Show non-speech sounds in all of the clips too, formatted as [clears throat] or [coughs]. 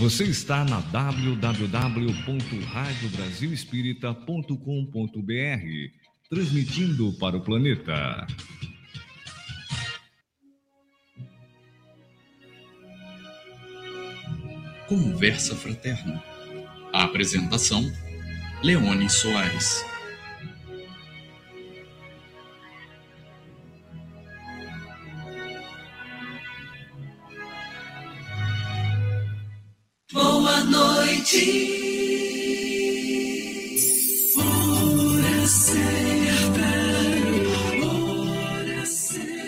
Você está na www.radiobrasilespírita.com.br, transmitindo para o planeta. Conversa Fraterna. A apresentação: Leone Soares. Noite. Hora certa. Hora certa.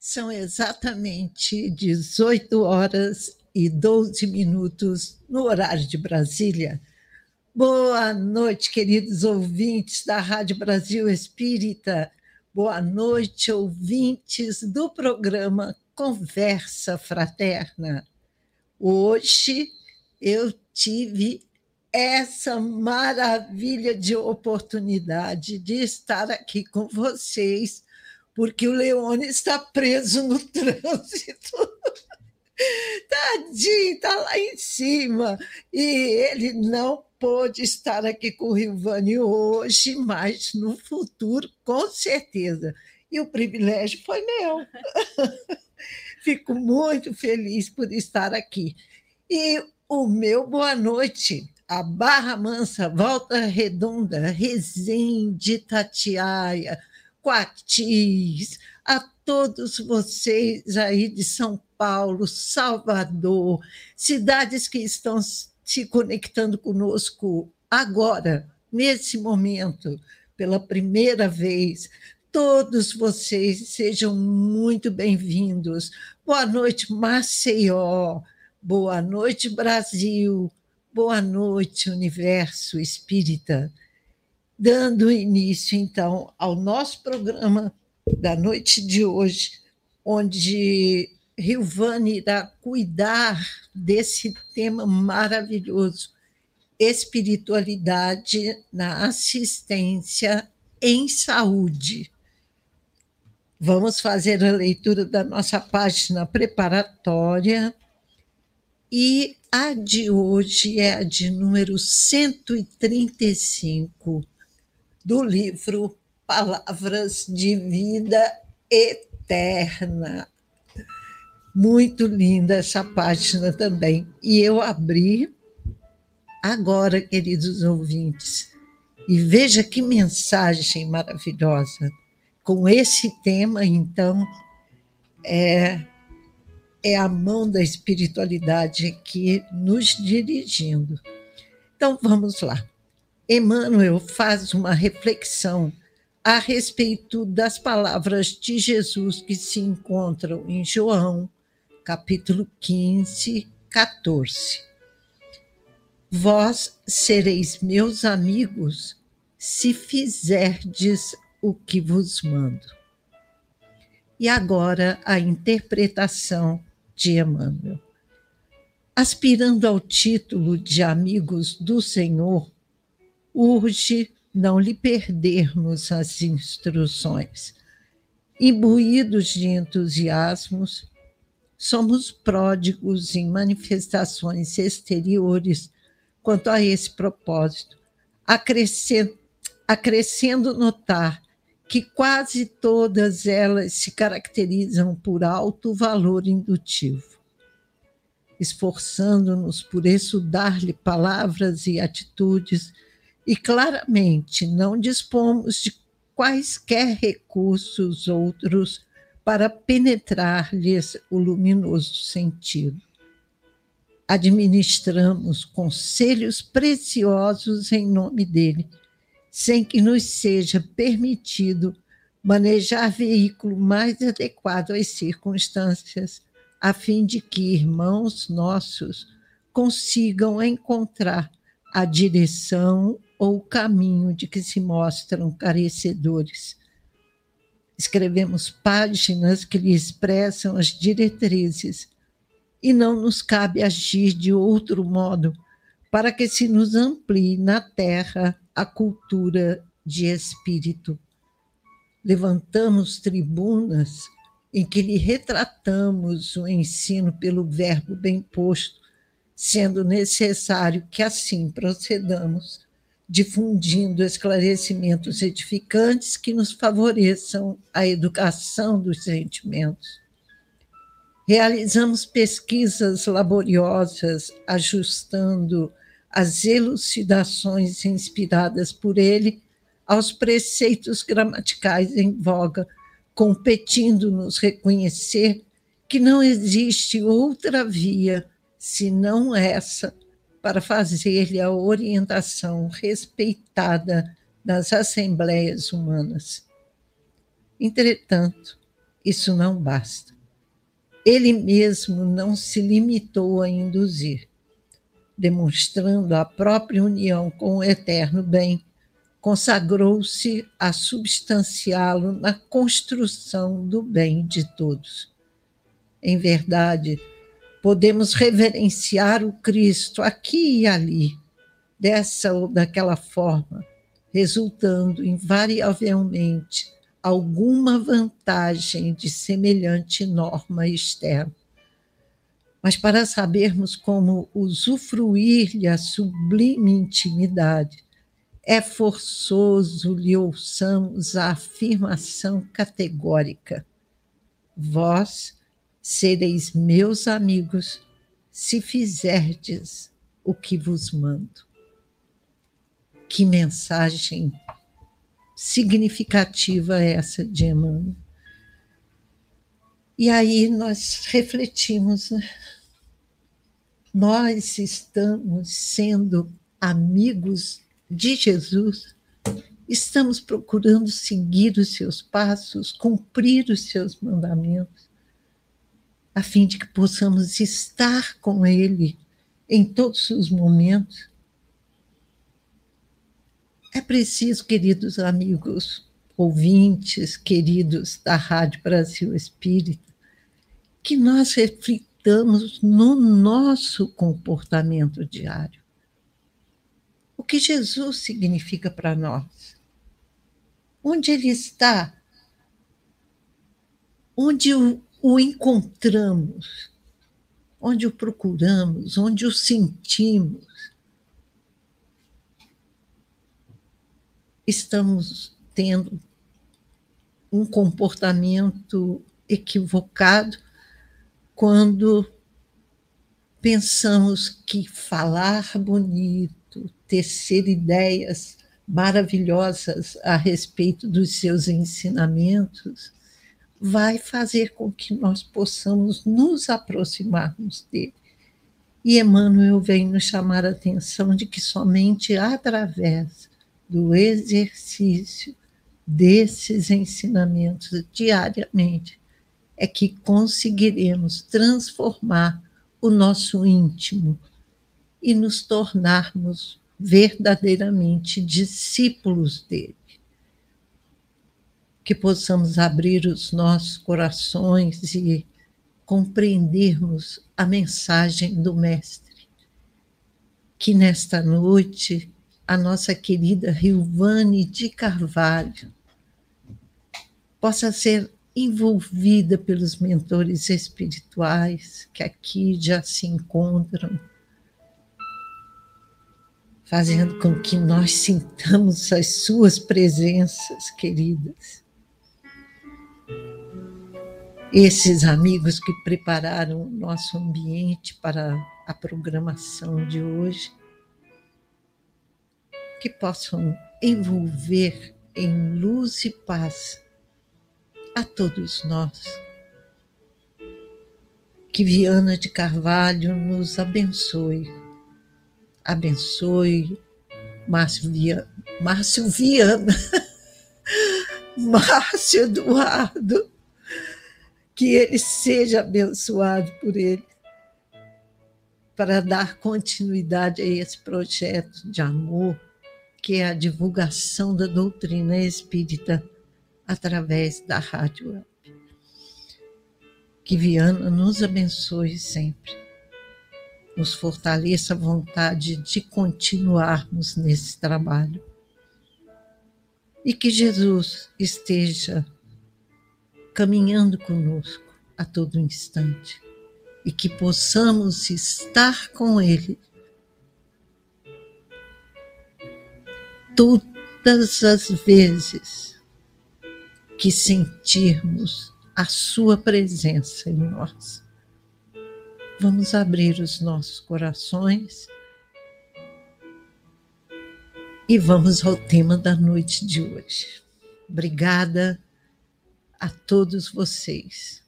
São exatamente 18 horas e 12 minutos no horário de Brasília. Boa noite, queridos ouvintes da Rádio Brasil Espírita. Boa noite, ouvintes do programa Conversa Fraterna. Hoje eu tive essa maravilha de oportunidade de estar aqui com vocês, porque o Leone está preso no [laughs] trânsito. Tadinho, está lá em cima. E ele não pôde estar aqui com o Rivani hoje, mas no futuro, com certeza. E o privilégio foi meu. [laughs] Fico muito feliz por estar aqui. E o meu boa noite a Barra Mansa, Volta Redonda, Resende, Tatiaia, Coatis, a todos vocês aí de São Paulo, Salvador, cidades que estão se conectando conosco agora, nesse momento, pela primeira vez. Todos vocês sejam muito bem-vindos. Boa noite, Maceió. Boa noite, Brasil. Boa noite, Universo Espírita. Dando início, então, ao nosso programa da noite de hoje, onde Rilvane irá cuidar desse tema maravilhoso, espiritualidade na assistência em saúde. Vamos fazer a leitura da nossa página preparatória e a de hoje é a de número 135 do livro Palavras de Vida Eterna. Muito linda essa página também. E eu abri agora, queridos ouvintes, e veja que mensagem maravilhosa. Com esse tema, então, é, é a mão da espiritualidade aqui nos dirigindo. Então, vamos lá. Emmanuel faz uma reflexão a respeito das palavras de Jesus que se encontram em João, capítulo 15, 14. Vós sereis meus amigos se fizerdes o que vos mando. E agora a interpretação de Emmanuel. Aspirando ao título de amigos do Senhor, urge não lhe perdermos as instruções. Imbuídos de entusiasmos, somos pródigos em manifestações exteriores quanto a esse propósito, acrescendo notar que quase todas elas se caracterizam por alto valor indutivo. Esforçando-nos por estudar-lhe palavras e atitudes, e claramente não dispomos de quaisquer recursos outros para penetrar-lhes o luminoso sentido. Administramos conselhos preciosos em nome dele, sem que nos seja permitido manejar veículo mais adequado às circunstâncias, a fim de que irmãos nossos consigam encontrar a direção ou o caminho de que se mostram carecedores escrevemos páginas que lhe expressam as diretrizes e não nos cabe agir de outro modo para que se nos amplie na terra a cultura de espírito. Levantamos tribunas em que lhe retratamos o ensino pelo verbo bem posto, sendo necessário que assim procedamos, difundindo esclarecimentos edificantes que nos favoreçam a educação dos sentimentos. Realizamos pesquisas laboriosas, ajustando as elucidações inspiradas por ele aos preceitos gramaticais em voga, competindo-nos reconhecer que não existe outra via senão essa para fazer-lhe a orientação respeitada das assembleias humanas. Entretanto, isso não basta. Ele mesmo não se limitou a induzir, demonstrando a própria união com o eterno bem, consagrou-se a substanciá-lo na construção do bem de todos. Em verdade, podemos reverenciar o Cristo aqui e ali, dessa ou daquela forma, resultando invariavelmente alguma vantagem de semelhante norma externa. Mas para sabermos como usufruir-lhe a sublime intimidade, é forçoso lhe ouçamos a afirmação categórica: Vós sereis meus amigos se fizerdes o que vos mando. Que mensagem significativa essa de Emmanuel. E aí nós refletimos, né? nós estamos sendo amigos de Jesus, estamos procurando seguir os seus passos, cumprir os seus mandamentos, a fim de que possamos estar com Ele em todos os momentos é preciso, queridos amigos, ouvintes, queridos da Rádio Brasil Espírita, que nós reflitamos no nosso comportamento diário. O que Jesus significa para nós? Onde Ele está? Onde o, o encontramos? Onde o procuramos? Onde o sentimos? estamos tendo um comportamento equivocado quando pensamos que falar bonito, tecer ideias maravilhosas a respeito dos seus ensinamentos, vai fazer com que nós possamos nos aproximarmos dele. E Emmanuel vem nos chamar a atenção de que somente através do exercício desses ensinamentos diariamente é que conseguiremos transformar o nosso íntimo e nos tornarmos verdadeiramente discípulos dele. Que possamos abrir os nossos corações e compreendermos a mensagem do Mestre. Que nesta noite a nossa querida Rilvane de Carvalho possa ser envolvida pelos mentores espirituais que aqui já se encontram, fazendo com que nós sintamos as suas presenças queridas. Esses amigos que prepararam o nosso ambiente para a programação de hoje, que possam envolver em luz e paz a todos nós. Que Viana de Carvalho nos abençoe. Abençoe Márcio Viana. Márcio Viana. [laughs] Márcio Eduardo. Que ele seja abençoado por ele para dar continuidade a esse projeto de amor que é a divulgação da doutrina espírita através da Rádio. Que Viana nos abençoe sempre, nos fortaleça a vontade de continuarmos nesse trabalho. e que Jesus esteja caminhando conosco a todo instante e que possamos estar com Ele todas as vezes que sentirmos a Sua presença em nós. Vamos abrir os nossos corações e vamos ao tema da noite de hoje. Obrigada a todos vocês.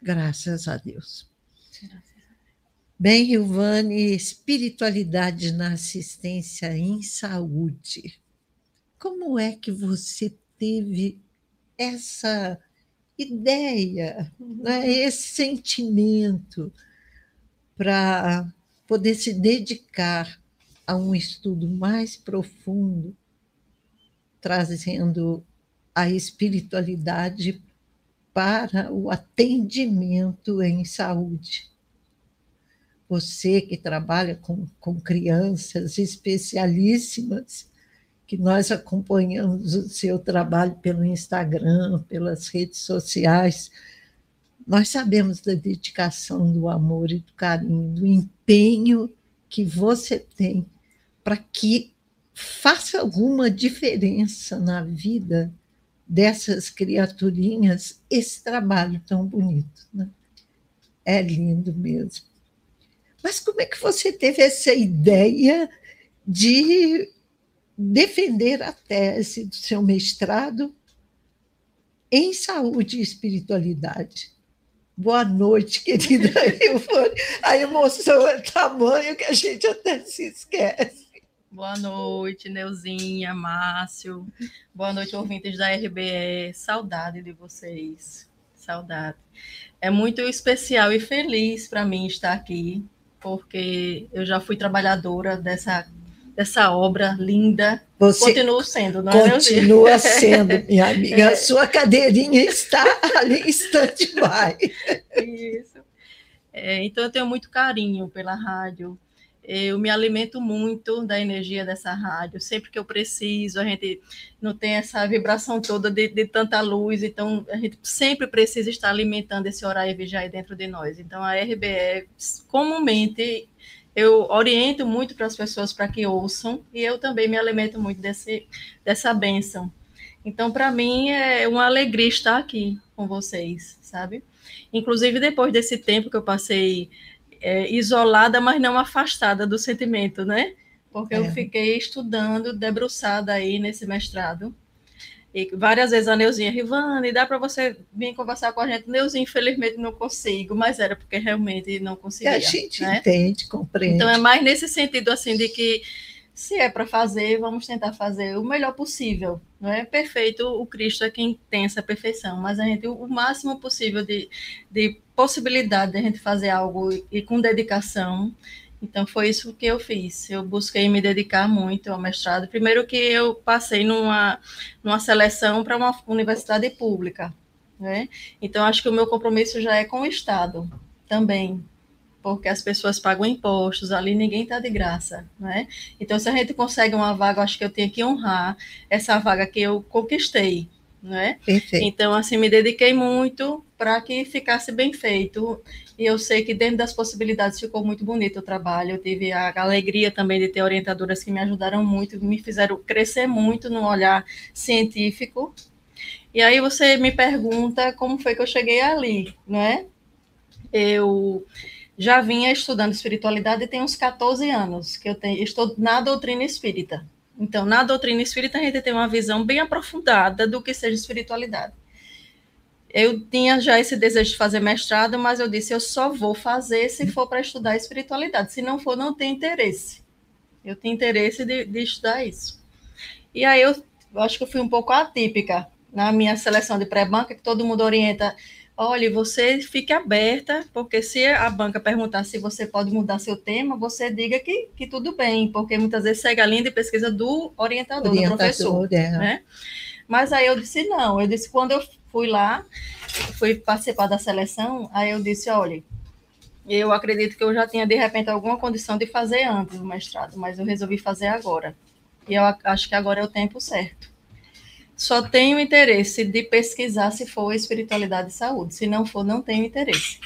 Graças a Deus. Bem, Ilvane, espiritualidade na assistência em saúde. Como é que você teve essa ideia, né, esse sentimento para poder se dedicar a um estudo mais profundo, trazendo a espiritualidade para o atendimento em saúde. Você que trabalha com, com crianças especialíssimas, que nós acompanhamos o seu trabalho pelo Instagram, pelas redes sociais, nós sabemos da dedicação, do amor e do carinho, do empenho que você tem para que faça alguma diferença na vida dessas criaturinhas esse trabalho tão bonito. Né? É lindo mesmo. Mas como é que você teve essa ideia de defender a tese do seu mestrado em saúde e espiritualidade? Boa noite, querida [laughs] A emoção é tamanho que a gente até se esquece. Boa noite, Neuzinha, Márcio. Boa noite, ouvintes da RBE. Saudade de vocês. Saudade. É muito especial e feliz para mim estar aqui, porque eu já fui trabalhadora dessa, dessa obra linda. Você Continuo sendo, não é, Continua sendo, minha [laughs] amiga. A sua cadeirinha está ali em stand-by. Isso. É, então, eu tenho muito carinho pela rádio eu me alimento muito da energia dessa rádio. Sempre que eu preciso, a gente não tem essa vibração toda de, de tanta luz, então a gente sempre precisa estar alimentando esse horário vigiar dentro de nós. Então a RBE, comumente, eu oriento muito para as pessoas para que ouçam, e eu também me alimento muito desse, dessa bênção. Então, para mim, é uma alegria estar aqui com vocês, sabe? Inclusive, depois desse tempo que eu passei é, isolada, mas não afastada do sentimento, né? Porque é. eu fiquei estudando, debruçada aí nesse mestrado. E várias vezes a Neuzinha, Rivane, dá para você vir conversar com a gente? Neuzinha, infelizmente não consigo, mas era porque realmente não conseguia. a gente né? entende, compreende. Então é mais nesse sentido assim de que se é para fazer, vamos tentar fazer o melhor possível. Não é perfeito, o Cristo é quem tem essa perfeição, mas a gente, o máximo possível de, de possibilidade de a gente fazer algo e com dedicação. Então, foi isso que eu fiz. Eu busquei me dedicar muito ao mestrado. Primeiro que eu passei numa, numa seleção para uma universidade pública. Né? Então, acho que o meu compromisso já é com o Estado também, porque as pessoas pagam impostos, ali ninguém está de graça, né? Então, se a gente consegue uma vaga, acho que eu tenho que honrar essa vaga que eu conquistei, né? Perfeito. Então, assim, me dediquei muito para que ficasse bem feito, e eu sei que dentro das possibilidades ficou muito bonito o trabalho, eu tive a alegria também de ter orientadoras que me ajudaram muito, me fizeram crescer muito no olhar científico, e aí você me pergunta como foi que eu cheguei ali, né? Eu já vinha estudando espiritualidade tem uns 14 anos que eu tenho, estou na doutrina espírita. Então, na doutrina espírita, a gente tem uma visão bem aprofundada do que seja espiritualidade. Eu tinha já esse desejo de fazer mestrado, mas eu disse: eu só vou fazer se for para estudar espiritualidade. Se não for, não tem interesse. Eu tenho interesse de, de estudar isso. E aí eu, eu acho que eu fui um pouco atípica na minha seleção de pré-banca, que todo mundo orienta Olha, você fique aberta, porque se a banca perguntar se você pode mudar seu tema, você diga que, que tudo bem, porque muitas vezes segue a linha de pesquisa do orientador, orientador do professor. É. Né? Mas aí eu disse não, eu disse, quando eu fui lá, fui participar da seleção, aí eu disse, olha, eu acredito que eu já tinha, de repente, alguma condição de fazer antes o mestrado, mas eu resolvi fazer agora. E eu acho que agora é o tempo certo. Só tenho interesse de pesquisar se for espiritualidade e saúde. Se não for, não tenho interesse.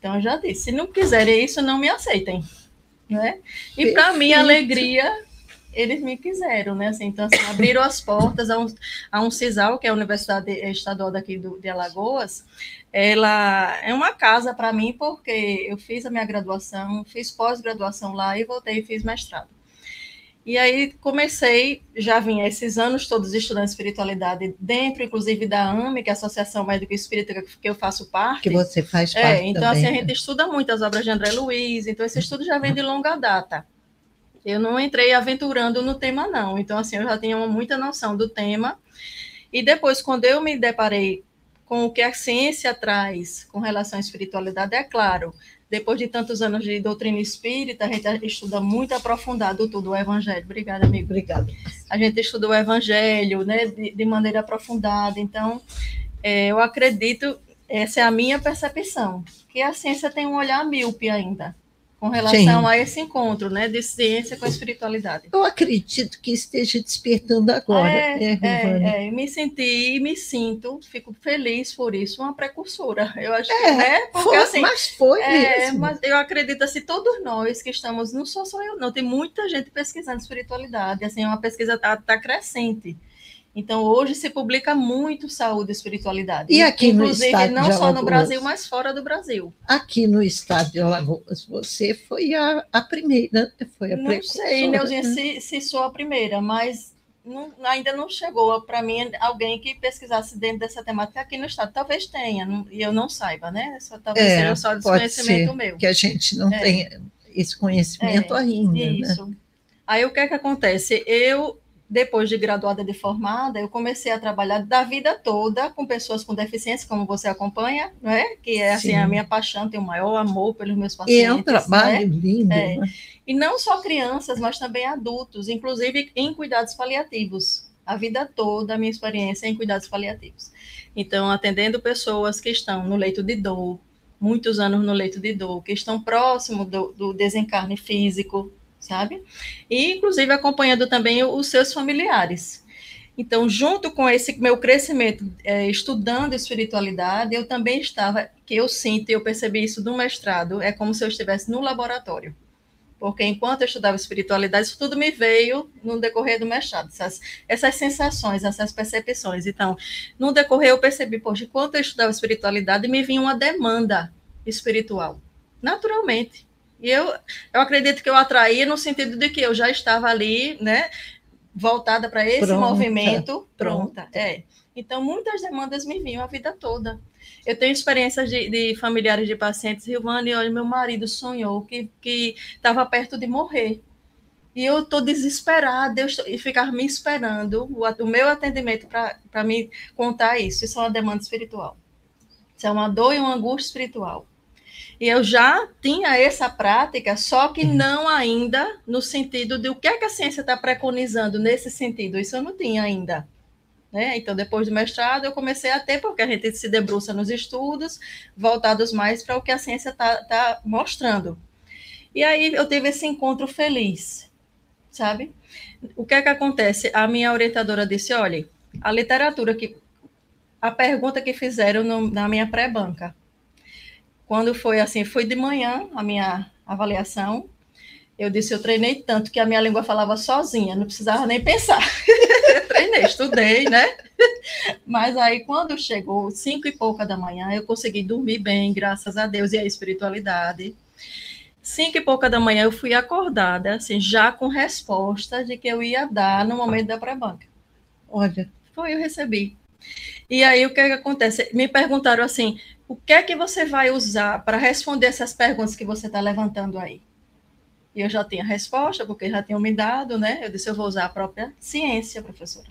Então, eu já disse, se não quiserem isso, não me aceitem. Né? E para mim, a alegria, eles me quiseram, né? Assim, então, assim, abriram as portas a um, a um CISAL, que é a Universidade Estadual daqui do, de Alagoas. Ela é uma casa para mim, porque eu fiz a minha graduação, fiz pós-graduação lá e voltei e fiz mestrado. E aí comecei, já vinha esses anos todos estudando espiritualidade dentro, inclusive da AME, que é a Associação Médico Espírita que eu faço parte. Que você faz parte É, então também, assim, a né? gente estuda muito as obras de André Luiz, então esse estudo já vem de longa data. Eu não entrei aventurando no tema, não. Então, assim, eu já tinha muita noção do tema. E depois, quando eu me deparei com o que a ciência traz com relação à espiritualidade, é claro, depois de tantos anos de doutrina espírita, a gente estuda muito aprofundado tudo o evangelho. Obrigada, amigo. Obrigada. A gente estuda o evangelho, né, de, de maneira aprofundada. Então, é, eu acredito, essa é a minha percepção, que a ciência tem um olhar míope ainda com relação Sim. a esse encontro, né, de ciência com a espiritualidade. Eu acredito que esteja despertando agora, É, né, é, é, me senti e me sinto, fico feliz por isso, uma precursora. Eu acho que É, é, porque Foi, assim, mas foi é, mesmo. mas eu acredito assim, todos nós que estamos, não sou só eu, não, tem muita gente pesquisando espiritualidade, assim, é uma pesquisa tá, tá crescente. Então, hoje se publica muito saúde e espiritualidade. E aqui no Inclusive, estado não só no? Brasil, mas fora do Brasil. Aqui no estado de Alagoas, você foi a, a primeira, foi a Não sei, Neuzinha, né? se, se sou a primeira, mas não- ainda não chegou para mim alguém que pesquisasse dentro dessa temática aqui no estado. Talvez tenha, não- e eu não saiba, né? Só, talvez É, seja só desconhecimento ser, meu. Que a gente não É. tem esse conhecimento É, ainda, né? Isso. Aí o que é que acontece? Eu, depois de graduada de formada, eu comecei a trabalhar da vida toda com pessoas com deficiência, como você acompanha, não é? Que é assim Sim. a minha paixão, tenho o maior amor pelos meus E pacientes. é um trabalho né? lindo, É. né? E não só crianças, mas também adultos, inclusive em cuidados paliativos. A vida toda, a minha experiência é em cuidados paliativos. Então, atendendo pessoas que estão no leito de dor, muitos anos no leito de dor, que estão próximo do, do desencarne físico, sabe? E, inclusive, acompanhando também os seus familiares. Então, junto com esse meu crescimento, eh, estudando espiritualidade, eu também estava, que eu sinto, eu percebi isso no mestrado, é como se eu estivesse no laboratório porque enquanto eu estudava espiritualidade, isso tudo me veio no decorrer do mestrado, essas, essas sensações, essas percepções. Então, no decorrer eu percebi, poxa, enquanto eu estudava espiritualidade, me vinha uma demanda espiritual, naturalmente. E eu, eu acredito que eu atraía no sentido de que eu já estava ali, né, voltada para esse Pronta, movimento, pronta. pronta. É. Então, muitas demandas me vinham a vida toda. Eu tenho experiências de, de familiares de pacientes, Rilvane, olha, meu marido sonhou que estava perto de morrer. E eu estou desesperada, eu estou, e ficar me esperando o, o meu atendimento para me contar isso. Isso é uma demanda espiritual. Isso é uma dor e uma angústia espiritual. E eu já tinha essa prática, só que não ainda no sentido de o que, é que a ciência está preconizando nesse sentido. Isso eu não tinha ainda. Né? Então, depois do mestrado, eu comecei a ter, porque a gente se debruça nos estudos, voltados mais para o que a ciência está tá mostrando. E aí eu tive esse encontro feliz, sabe? O que é que acontece? A minha orientadora disse: olha, a literatura que. A pergunta que fizeram no- na minha pré-banca. Quando foi assim, foi de manhã a minha avaliação. Eu disse, eu treinei tanto que a minha língua falava sozinha, não precisava nem pensar. [laughs] treinei, estudei, né? [laughs] Mas aí, quando chegou cinco e pouca da manhã, eu consegui dormir bem, graças a Deus e a espiritualidade. Cinco e pouca da manhã, eu fui acordada, assim, já com resposta de que eu ia dar no momento da pré-banca. Olha, Foi, eu recebi. E aí, o que, é que acontece? Me perguntaram assim, o que é que você vai usar para responder essas perguntas que você está levantando aí? E eu já tinha a resposta, porque já tinham me dado, né? Eu disse, eu vou usar a própria ciência, professora.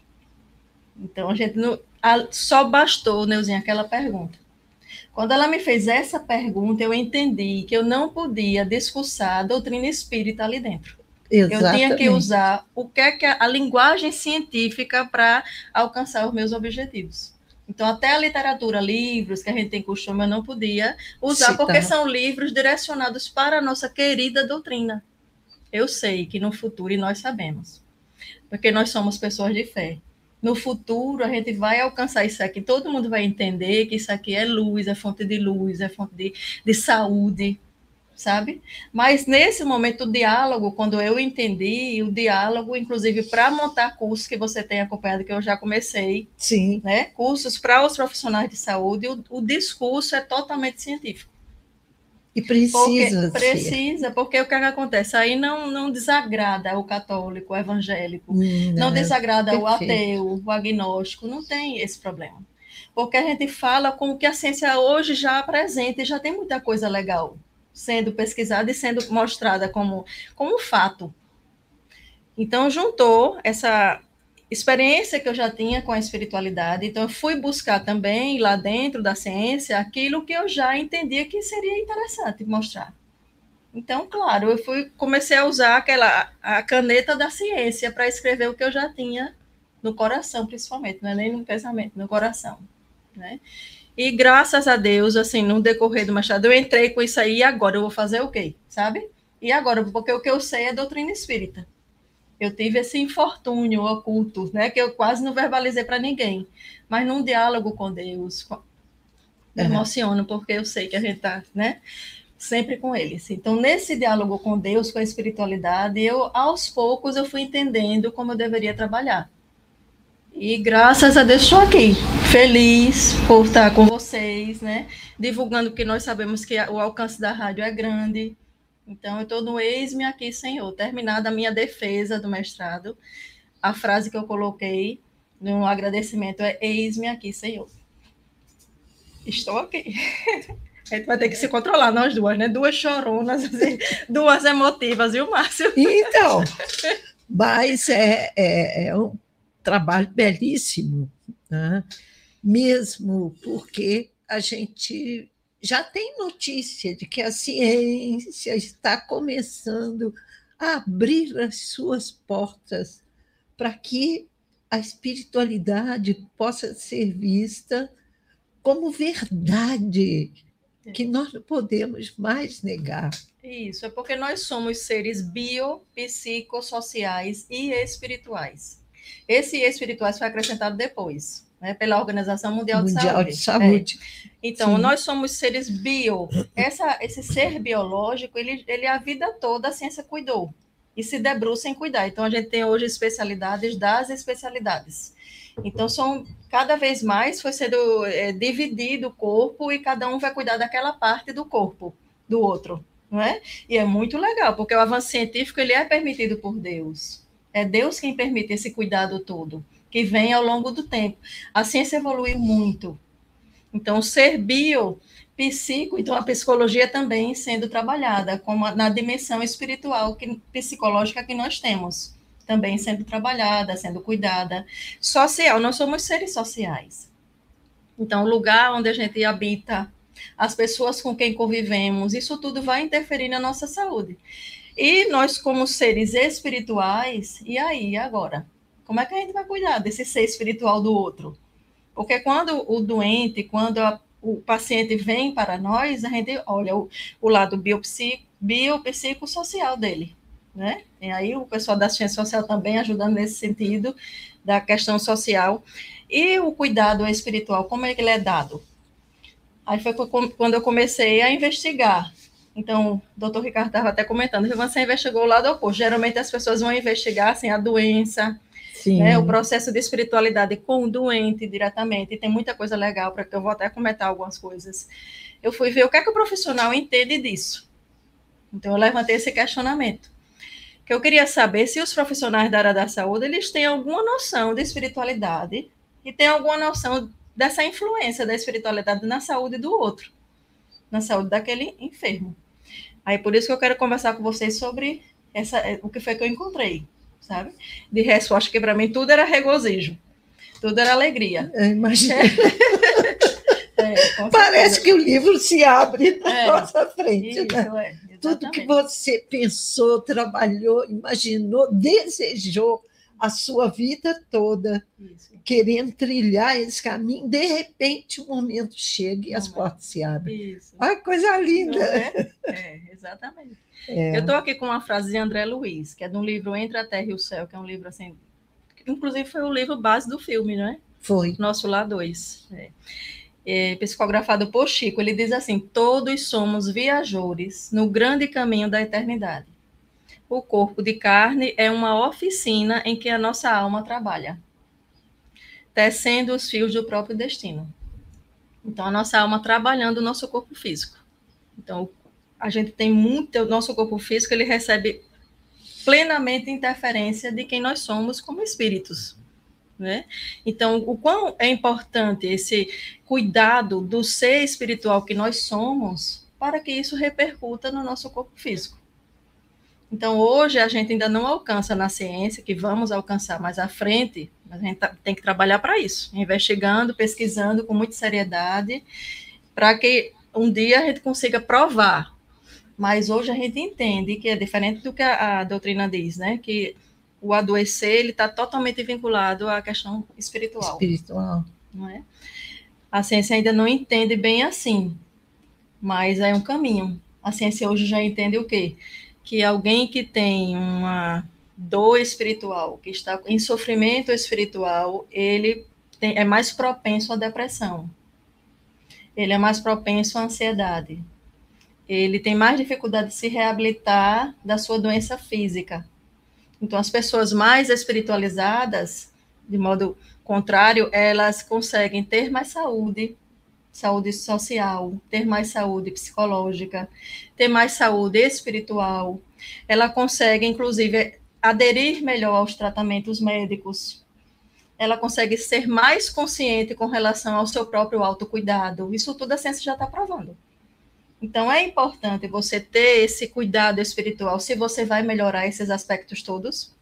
Então, a gente não, a- só bastou, Neuzinha, aquela pergunta. Quando ela me fez essa pergunta, eu entendi que eu não podia discursar a doutrina espírita ali dentro. Eu exatamente. tinha que usar o que é que a, a linguagem científica para alcançar os meus objetivos. Então, até a literatura, livros que a gente tem costume, eu não podia usar, Citar. porque são livros direcionados para a nossa querida doutrina. Eu sei que no futuro, e nós sabemos, porque nós somos pessoas de fé, no futuro a gente vai alcançar isso aqui, todo mundo vai entender que isso aqui é luz, é fonte de luz, é fonte de, de saúde, sabe? Mas nesse momento o diálogo, quando eu entendi, o diálogo, inclusive para montar cursos que você tem acompanhado, que eu já comecei, Sim. né? Cursos para os profissionais de saúde, o, o discurso é totalmente científico. E precisa. Porque, precisa, porque o que, é que acontece? Aí não, não desagrada o católico, o evangélico, Hum, não né? desagrada o ateu, o agnóstico, não tem esse problema. Porque a gente fala com o que a ciência hoje já apresenta e já tem muita coisa legal sendo pesquisada e sendo mostrada como, como fato. Então, juntou essa experiência que eu já tinha com a espiritualidade, então eu fui buscar também lá dentro da ciência aquilo que eu já entendia que seria interessante mostrar. Então, claro, eu fui comecei a usar aquela a caneta da ciência para escrever o que eu já tinha no coração, principalmente, não é nem no pensamento, no coração, né? E graças a Deus, assim, no decorrer do Machado, eu entrei com isso aí, e agora eu vou fazer o quê? Sabe? E agora, porque o que eu sei é doutrina espírita. Eu tive esse infortúnio oculto, né, que eu quase não verbalizei para ninguém, mas num diálogo com Deus, me Uhum. emociono porque eu sei que a gente está, né, sempre com eles. Então, nesse diálogo com Deus, com a espiritualidade, eu aos poucos eu fui entendendo como eu deveria trabalhar. E graças a Deus estou aqui, feliz por estar com vocês, né? Divulgando porque nós sabemos que o alcance da rádio é grande. Então, eu estou no Eis-me aqui, Senhor. Terminada a minha defesa do mestrado, a frase que eu coloquei no agradecimento é Eis-me aqui, Senhor. Estou aqui. [laughs] A gente vai ter que se controlar, nós duas, né? Duas choronas, [laughs] assim, duas emotivas, viu, Márcio? Então, [laughs] mas é, é, é um trabalho belíssimo, né? mesmo porque a gente já tem notícia de que a ciência está começando a abrir as suas portas para que a espiritualidade possa ser vista como verdade que nós não podemos mais negar. Isso, é porque nós somos seres bio, psicossociais e espirituais. Esse espirituais foi acrescentado depois, né, pela Organização Mundial, Mundial de de Saúde. Saúde. É. Então, Sim. nós somos seres bio. Essa, esse ser biológico, ele, ele a vida toda a ciência cuidou e se debruça em cuidar. Então, a gente tem hoje especialidades das especialidades. Então, são cada vez mais foi sendo é, dividido o corpo e cada um vai cuidar daquela parte do corpo do outro, não é? E é muito legal, porque o avanço científico ele é permitido por Deus. É Deus quem permite esse cuidado todo, que vem ao longo do tempo. A ciência evoluiu muito. Então, ser bio, psico, então a psicologia também sendo trabalhada como na dimensão espiritual, que, psicológica que nós temos também sendo trabalhada, sendo cuidada. Social, nós somos seres sociais. Então, o lugar onde a gente habita, as pessoas com quem convivemos, isso tudo vai interferir na nossa saúde. E nós, como seres espirituais, e aí, agora? Como é que a gente vai cuidar desse ser espiritual do outro? Porque quando o doente, quando a, o paciente vem para nós, a gente olha o, o lado biopsico, biopsicossocial dele né? Tem aí o pessoal da ciência social também ajudando nesse sentido da questão social. E o cuidado espiritual, como é que ele é dado? Aí foi quando eu comecei a investigar. Então, o doutor Ricardo estava até comentando que você investigou o lado oposto. Geralmente as pessoas vão investigar assim, a doença, né, o processo de espiritualidade com o doente diretamente. E tem muita coisa legal para que eu vou até comentar algumas coisas. Eu fui ver o que é que o profissional entende disso. Então, eu levantei esse questionamento que eu queria saber se os profissionais da área da saúde eles têm alguma noção de espiritualidade e têm alguma noção dessa influência da espiritualidade na saúde do outro, na saúde daquele enfermo. Aí por isso que eu quero conversar com vocês sobre essa, o que foi que eu encontrei, sabe? De resposta que para mim tudo era regozijo, tudo era alegria. É, imagina. É, [laughs] Parece que o livro se abre na É, nossa frente. isso, né? é, Tudo que você pensou, trabalhou, imaginou, desejou a sua vida toda, Isso. querendo trilhar esse caminho, de repente o momento chega e as portas se abrem. Isso. Ai, coisa Não linda! é? Exatamente. É. Eu estou aqui com uma frase de André Luiz, que é de um livro Entre a Terra e o Céu, que é um livro assim inclusive foi o livro base do filme, não é? Foi. Nosso Lá 2. É. É, psicografado por Chico, ele diz assim: todos somos viajores no grande caminho da eternidade. O corpo de carne é uma oficina em que a nossa alma trabalha, tecendo os fios do próprio destino. Então, a nossa alma trabalhando o nosso corpo físico. Então, a gente tem muito, o nosso corpo físico, ele recebe plenamente interferência de quem nós somos como espíritos. Né? Então, o quão é importante esse cuidado do ser espiritual que nós somos para que isso repercuta no nosso corpo físico. Então, hoje a gente ainda não alcança na ciência, que vamos alcançar mais à frente, mas a gente tá, tem que trabalhar para isso, investigando, pesquisando com muita seriedade, para que um dia a gente consiga provar. Mas hoje a gente entende que é diferente do que a, a doutrina diz, né? Que o adoecer ele está totalmente vinculado à questão espiritual. Espiritual. Não é? A ciência ainda não entende bem assim, mas é um caminho. A ciência hoje já entende o quê? Que alguém que tem uma dor espiritual, que está em sofrimento espiritual, ele tem, é mais propenso à depressão. Ele é mais propenso à ansiedade. Ele tem mais dificuldade de se reabilitar da sua doença física. Então, as pessoas mais espiritualizadas, de modo contrário, elas conseguem ter mais saúde, saúde social, ter mais saúde psicológica, ter mais saúde espiritual. Ela consegue, inclusive, aderir melhor aos tratamentos médicos. Ela consegue ser mais consciente com relação ao seu próprio autocuidado. Isso tudo a ciência já está provando. Então, é importante você ter esse cuidado espiritual se você vai melhorar esses aspectos todos.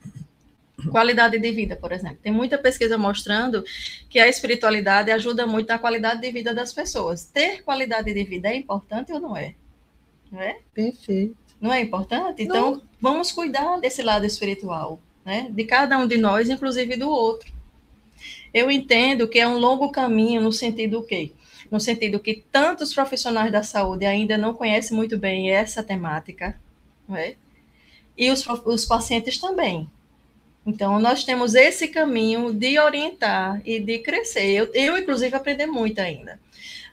Qualidade de vida, por exemplo. Tem muita pesquisa mostrando que a espiritualidade ajuda muito na qualidade de vida das pessoas. Ter qualidade de vida é importante ou não é? Não é? Perfeito. Não é importante? Então, não. vamos cuidar desse lado espiritual, né? De cada um de nós, inclusive do outro. Eu entendo que é um longo caminho no sentido o quê? No sentido que tantos profissionais da saúde ainda não conhecem muito bem essa temática, não é? e os, os pacientes também. Então, nós temos esse caminho de orientar e de crescer. Eu, eu, inclusive, aprendi muito ainda.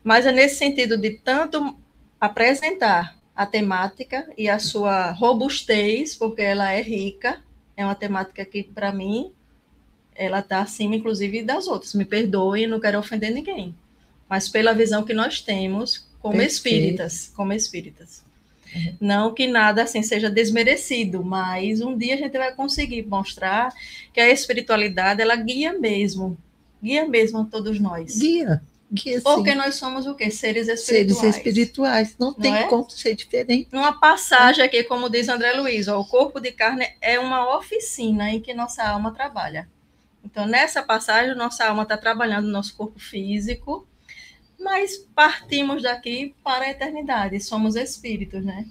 Mas é nesse sentido de tanto apresentar a temática e a sua robustez, porque ela é rica, é uma temática que, para mim, ela está acima, inclusive, das outras. Me perdoem, não quero ofender ninguém mas pela visão que nós temos como Perfeito. espíritas, como espíritas. Uhum. Não que nada assim seja desmerecido, mas um dia a gente vai conseguir mostrar que a espiritualidade ela guia mesmo, guia mesmo a todos nós. Guia. guia Porque nós somos o quê? Seres espirituais. Seres espirituais, não, não tem é? como ser diferente. Numa passagem aqui, como diz André Luiz, ó, o corpo de carne é uma oficina em que nossa alma trabalha. Então, nessa passagem, nossa alma está trabalhando no nosso corpo físico, mas partimos daqui para a eternidade, somos espíritos, né?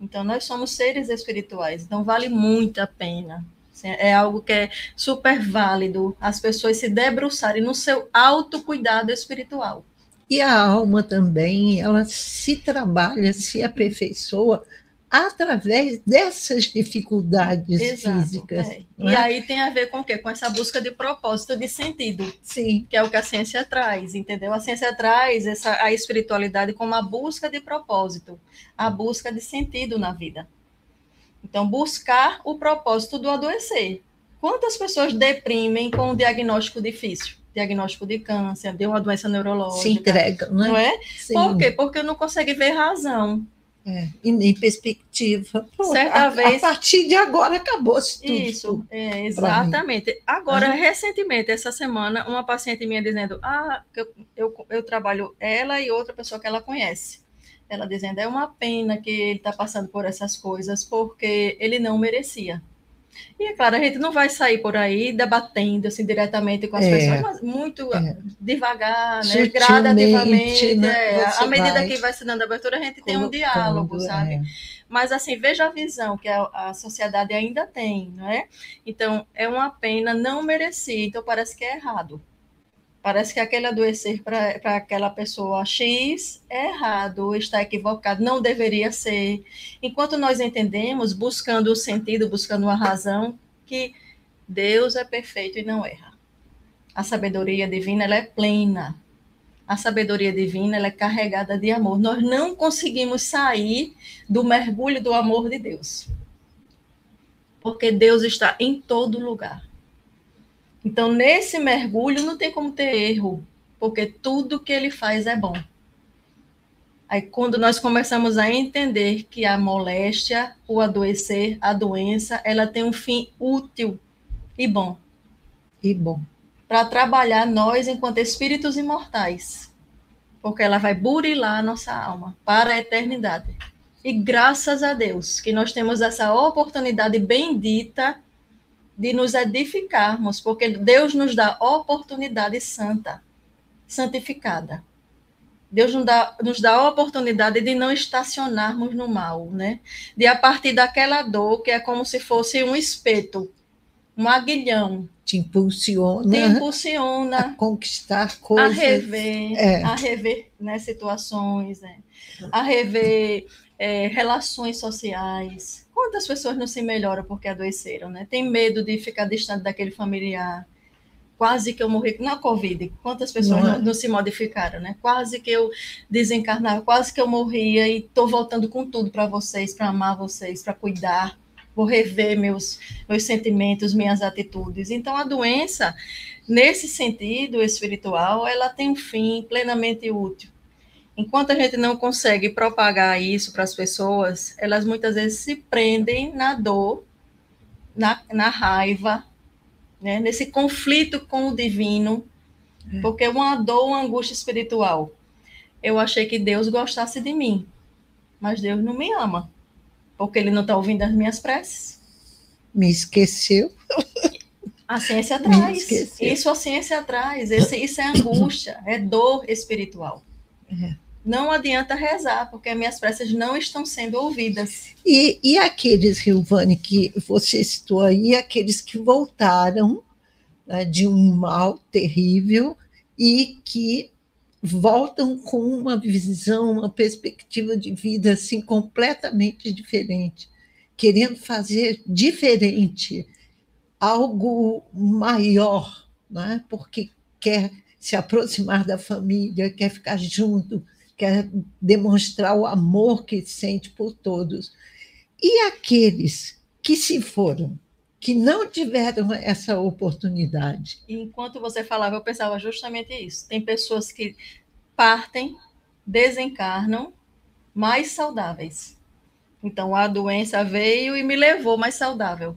Então, nós somos seres espirituais, então vale muito a pena. É algo que é super válido as pessoas se debruçarem no seu autocuidado espiritual. E a alma também, ela se trabalha, se aperfeiçoa através dessas dificuldades Exato, físicas. É. E é? aí tem a ver com o quê? Com essa busca de propósito, de sentido. Sim. Que é o que a ciência traz, entendeu? A ciência traz essa, a espiritualidade como a busca de propósito, a busca de sentido na vida. Então, buscar o propósito do adoecer. Quantas pessoas deprimem com um diagnóstico difícil? Diagnóstico de câncer, de uma doença neurológica. Se entregam, né? não é? Sim. Por quê? Porque não consegue ver razão é, e nem perspectiva. Pô, Certa a, vez. A partir de agora acabou-se tudo. Isso, é, exatamente. Agora, ah. recentemente, essa semana, uma paciente minha dizendo: Ah, eu, eu, eu trabalho ela e outra pessoa que ela conhece. Ela dizendo: É uma pena que ele está passando por essas coisas, porque ele não merecia. E é claro, a gente não vai sair por aí debatendo assim diretamente com as é, pessoas, mas muito é. devagar, né? gradativamente. Né? É. À medida que vai se dando abertura, a gente tem um diálogo, sabe? É. Mas assim, veja a visão que a, a, sociedade ainda tem, não é? Então, é uma pena não merecer, então parece que é errado. Parece que aquele adoecer para aquela pessoa X é errado, está equivocado, não deveria ser. Enquanto nós entendemos, buscando o sentido, buscando a razão, que Deus é perfeito e não erra. A sabedoria divina ela é plena. A sabedoria divina ela é carregada de amor. Nós não conseguimos sair do mergulho do amor de Deus. Porque Deus está em todo lugar. Então, nesse mergulho não tem como ter erro, porque tudo que ele faz é bom. Aí, quando nós começamos a entender que a moléstia, o adoecer, a doença, ela tem um fim útil e bom. E bom. Para trabalhar nós enquanto espíritos imortais. Porque ela vai burilar a nossa alma para a eternidade. E graças a Deus que nós temos essa oportunidade bendita de nos edificarmos, porque Deus nos dá oportunidade santa, santificada. Deus nos dá, nos dá a oportunidade de não estacionarmos no mal, né? De a partir daquela dor, que é como se fosse um espeto, um aguilhão. Te impulsiona, te impulsiona a conquistar coisas. A rever, é. a rever né, situações, né? a rever é, relações sociais. Quantas pessoas não se melhoram porque adoeceram, né? Tem medo de ficar distante daquele familiar. Quase que eu morri na Covid. Quantas pessoas Não não, é? não se modificaram, né? Quase que eu desencarnava, quase que eu morria e estou voltando com tudo para vocês, para amar vocês, para cuidar. Vou rever meus, meus sentimentos, minhas atitudes. Então, a doença, nesse sentido espiritual, ela tem um fim plenamente útil. Enquanto a gente não consegue propagar isso para as pessoas, elas muitas vezes se prendem na dor, na, na raiva, né? nesse conflito com o divino, porque uma dor, uma angústia espiritual. Eu achei que Deus gostasse de mim, mas Deus não me ama, porque Ele não está ouvindo as minhas preces. Me esqueceu. A ciência traz. Isso a ciência traz. Esse, isso é angústia, é dor espiritual. É. Não adianta rezar, porque as minhas preces não estão sendo ouvidas. E, e aqueles, Rilvane, que você citou aí, aqueles que voltaram né, de um mal terrível e que voltam com uma visão, uma perspectiva de vida assim completamente diferente, querendo fazer diferente, algo maior, né? porque quer se aproximar da família, quer ficar junto, quer demonstrar o amor que sente por todos. E aqueles que se foram, que não tiveram essa oportunidade, enquanto você falava, eu pensava justamente isso. Tem pessoas que partem, desencarnam, mais saudáveis. Então, a doença veio e me levou mais saudável.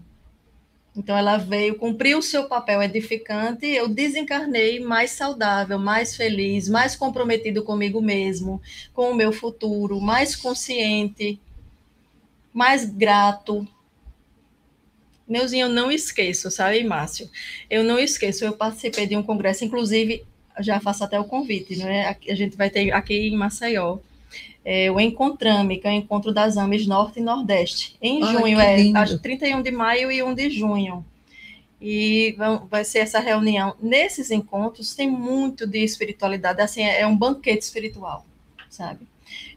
Então, ela veio cumprir o seu papel edificante, eu desencarnei mais saudável, mais feliz, mais comprometido comigo mesmo, com o meu futuro, mais consciente, mais grato. Neuzinho, eu não esqueço, sabe, Márcio? Eu não esqueço, eu participei de um congresso, inclusive, já faço até o convite, né? A gente vai ter aqui em Maceió, é, o Encontrame, que é o Encontro das AMES Norte e Nordeste, em Ai, junho, é acho, 31 de maio e 1 de junho. E vão- vai ser essa reunião. Nesses encontros tem muito de espiritualidade, assim, é é um banquete espiritual, sabe?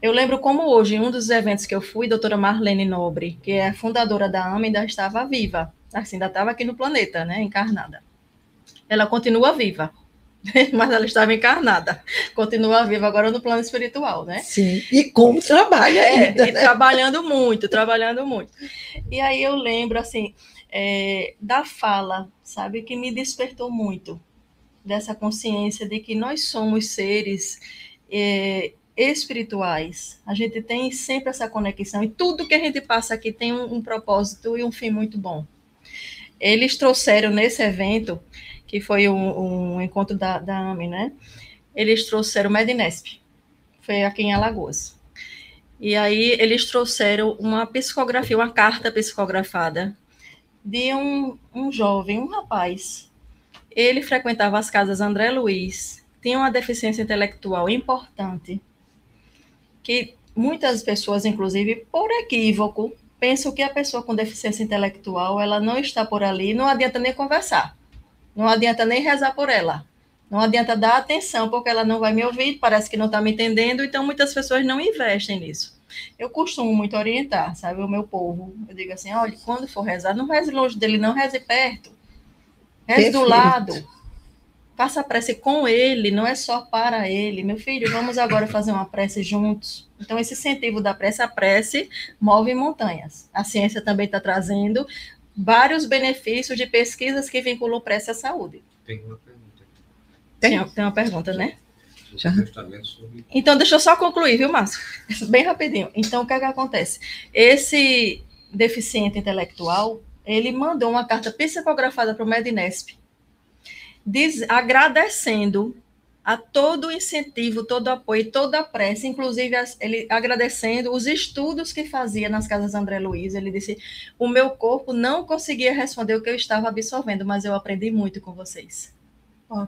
Eu lembro como hoje, em um dos eventos que eu fui, a doutora Marlene Nobre, que é a fundadora da AMA, ainda estava viva, assim, ainda estava aqui no planeta, né, encarnada. Ela continua viva, [laughs] mas ela estava encarnada, continua viva agora no plano espiritual, né? sim, e como trabalha É, ainda. e né? trabalhando muito, trabalhando muito. E aí eu lembro, assim, é, da fala, sabe, que me despertou muito, dessa consciência de que nós somos seres é, espirituais. A gente tem sempre essa conexão, e tudo que a gente passa aqui tem um, um propósito e um fim muito bom. Eles trouxeram nesse evento, que foi um, um encontro da, da AME, né? Eles trouxeram o Medinesp, foi aqui em Alagoas. E aí eles trouxeram uma psicografia, uma carta psicografada de um, um jovem, um rapaz. Ele frequentava as casas André Luiz, tinha uma deficiência intelectual importante, que muitas pessoas, inclusive por equívoco, pensam que a pessoa com deficiência intelectual ela não está por ali, não adianta nem conversar, não adianta nem rezar por ela, não adianta dar atenção, porque ela não vai me ouvir, parece que não está me entendendo, então muitas pessoas não investem nisso. Eu costumo muito orientar, sabe, o meu povo. Eu digo assim, olha, quando for rezar, não reze longe dele, não reze perto. Reze do Perfeito. lado. Faça a prece com ele, não é só para ele. Meu filho, vamos agora fazer uma prece juntos. Então, esse incentivo da prece, a prece move montanhas. A ciência também está trazendo vários benefícios de pesquisas que vinculam prece à saúde. Tem uma pergunta aqui. Tem. Tem, uma pergunta, né? Já. Então, deixa eu só concluir, viu, Márcio? [laughs] Bem rapidinho. Então, o que, é que acontece? Esse deficiente intelectual, ele mandou uma carta psicografada para o Medinesp, diz, agradecendo a todo o incentivo, todo o apoio, toda a prece, inclusive ele agradecendo os estudos que fazia nas casas André Luiz. Ele disse: O meu corpo não conseguia responder o que eu estava absorvendo, mas eu aprendi muito com vocês. Ó.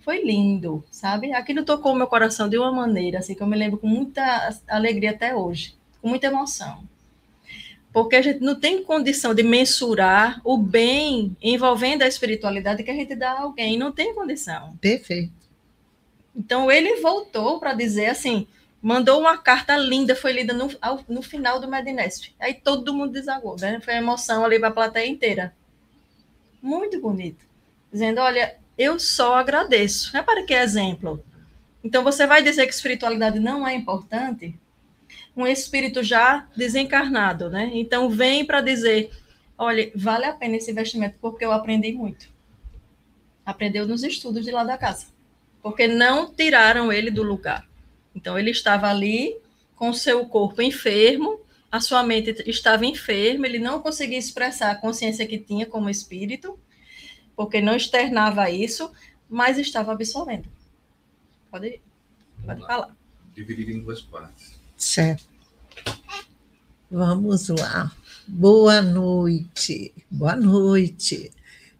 Foi lindo, sabe? Aquilo tocou o meu coração de uma maneira assim que eu me lembro com muita alegria até hoje, com muita emoção. Porque a gente não tem condição de mensurar o bem envolvendo a espiritualidade que a gente dá a alguém, não tem condição. Perfeito. Então ele voltou para dizer assim, mandou uma carta linda, foi lida no, ao- no final do Medinesp. Aí todo mundo desagou, né? Foi emoção ali para a plateia inteira. Muito bonito. Dizendo, olha, eu só agradeço. Repara que exemplo. Então você vai dizer que espiritualidade não é importante? Um espírito já desencarnado, né? Então vem para dizer, olha, vale a pena esse investimento porque eu aprendi muito. Aprendeu nos estudos de lá da casa porque não tiraram ele do lugar. Então, ele estava ali com seu corpo enfermo, a sua mente estava enferma, ele não conseguia expressar a consciência que tinha como espírito, porque não externava isso, mas estava absorvendo. Pode, pode falar. dividido em duas partes. Certo. Vamos lá. Boa noite. Boa noite.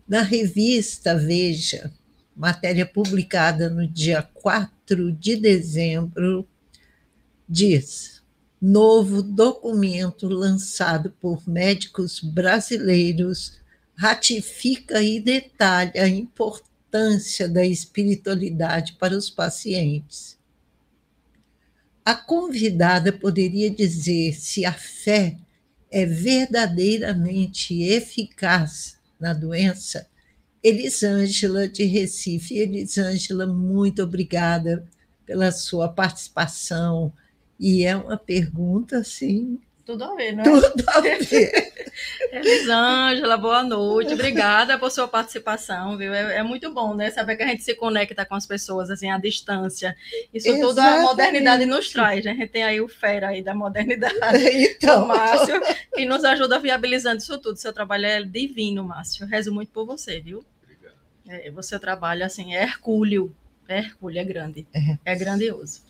Na revista Veja, matéria publicada no dia 4 de dezembro, diz: novo documento lançado por médicos brasileiros ratifica e detalha a importância da espiritualidade para os pacientes. A convidada poderia dizer se a fé é verdadeiramente eficaz na doença? Elisângela de Recife. Elisângela, muito obrigada pela sua participação. E é uma pergunta, assim, Tudo a ver, não é? tudo a ver. [laughs] Elisângela, boa noite. Obrigada por sua participação, viu? É, é muito bom, né? Saber que a gente se conecta com as pessoas assim à distância. Isso tudo a modernidade nos traz, né? A gente tem aí o fera aí da modernidade. [laughs] Então, o Márcio, que nos ajuda viabilizando isso tudo. Seu trabalho é divino, Márcio. Rezo muito por você, viu? É, você trabalha assim, é hercúleo. É hercúleo, é grande. É, grandioso.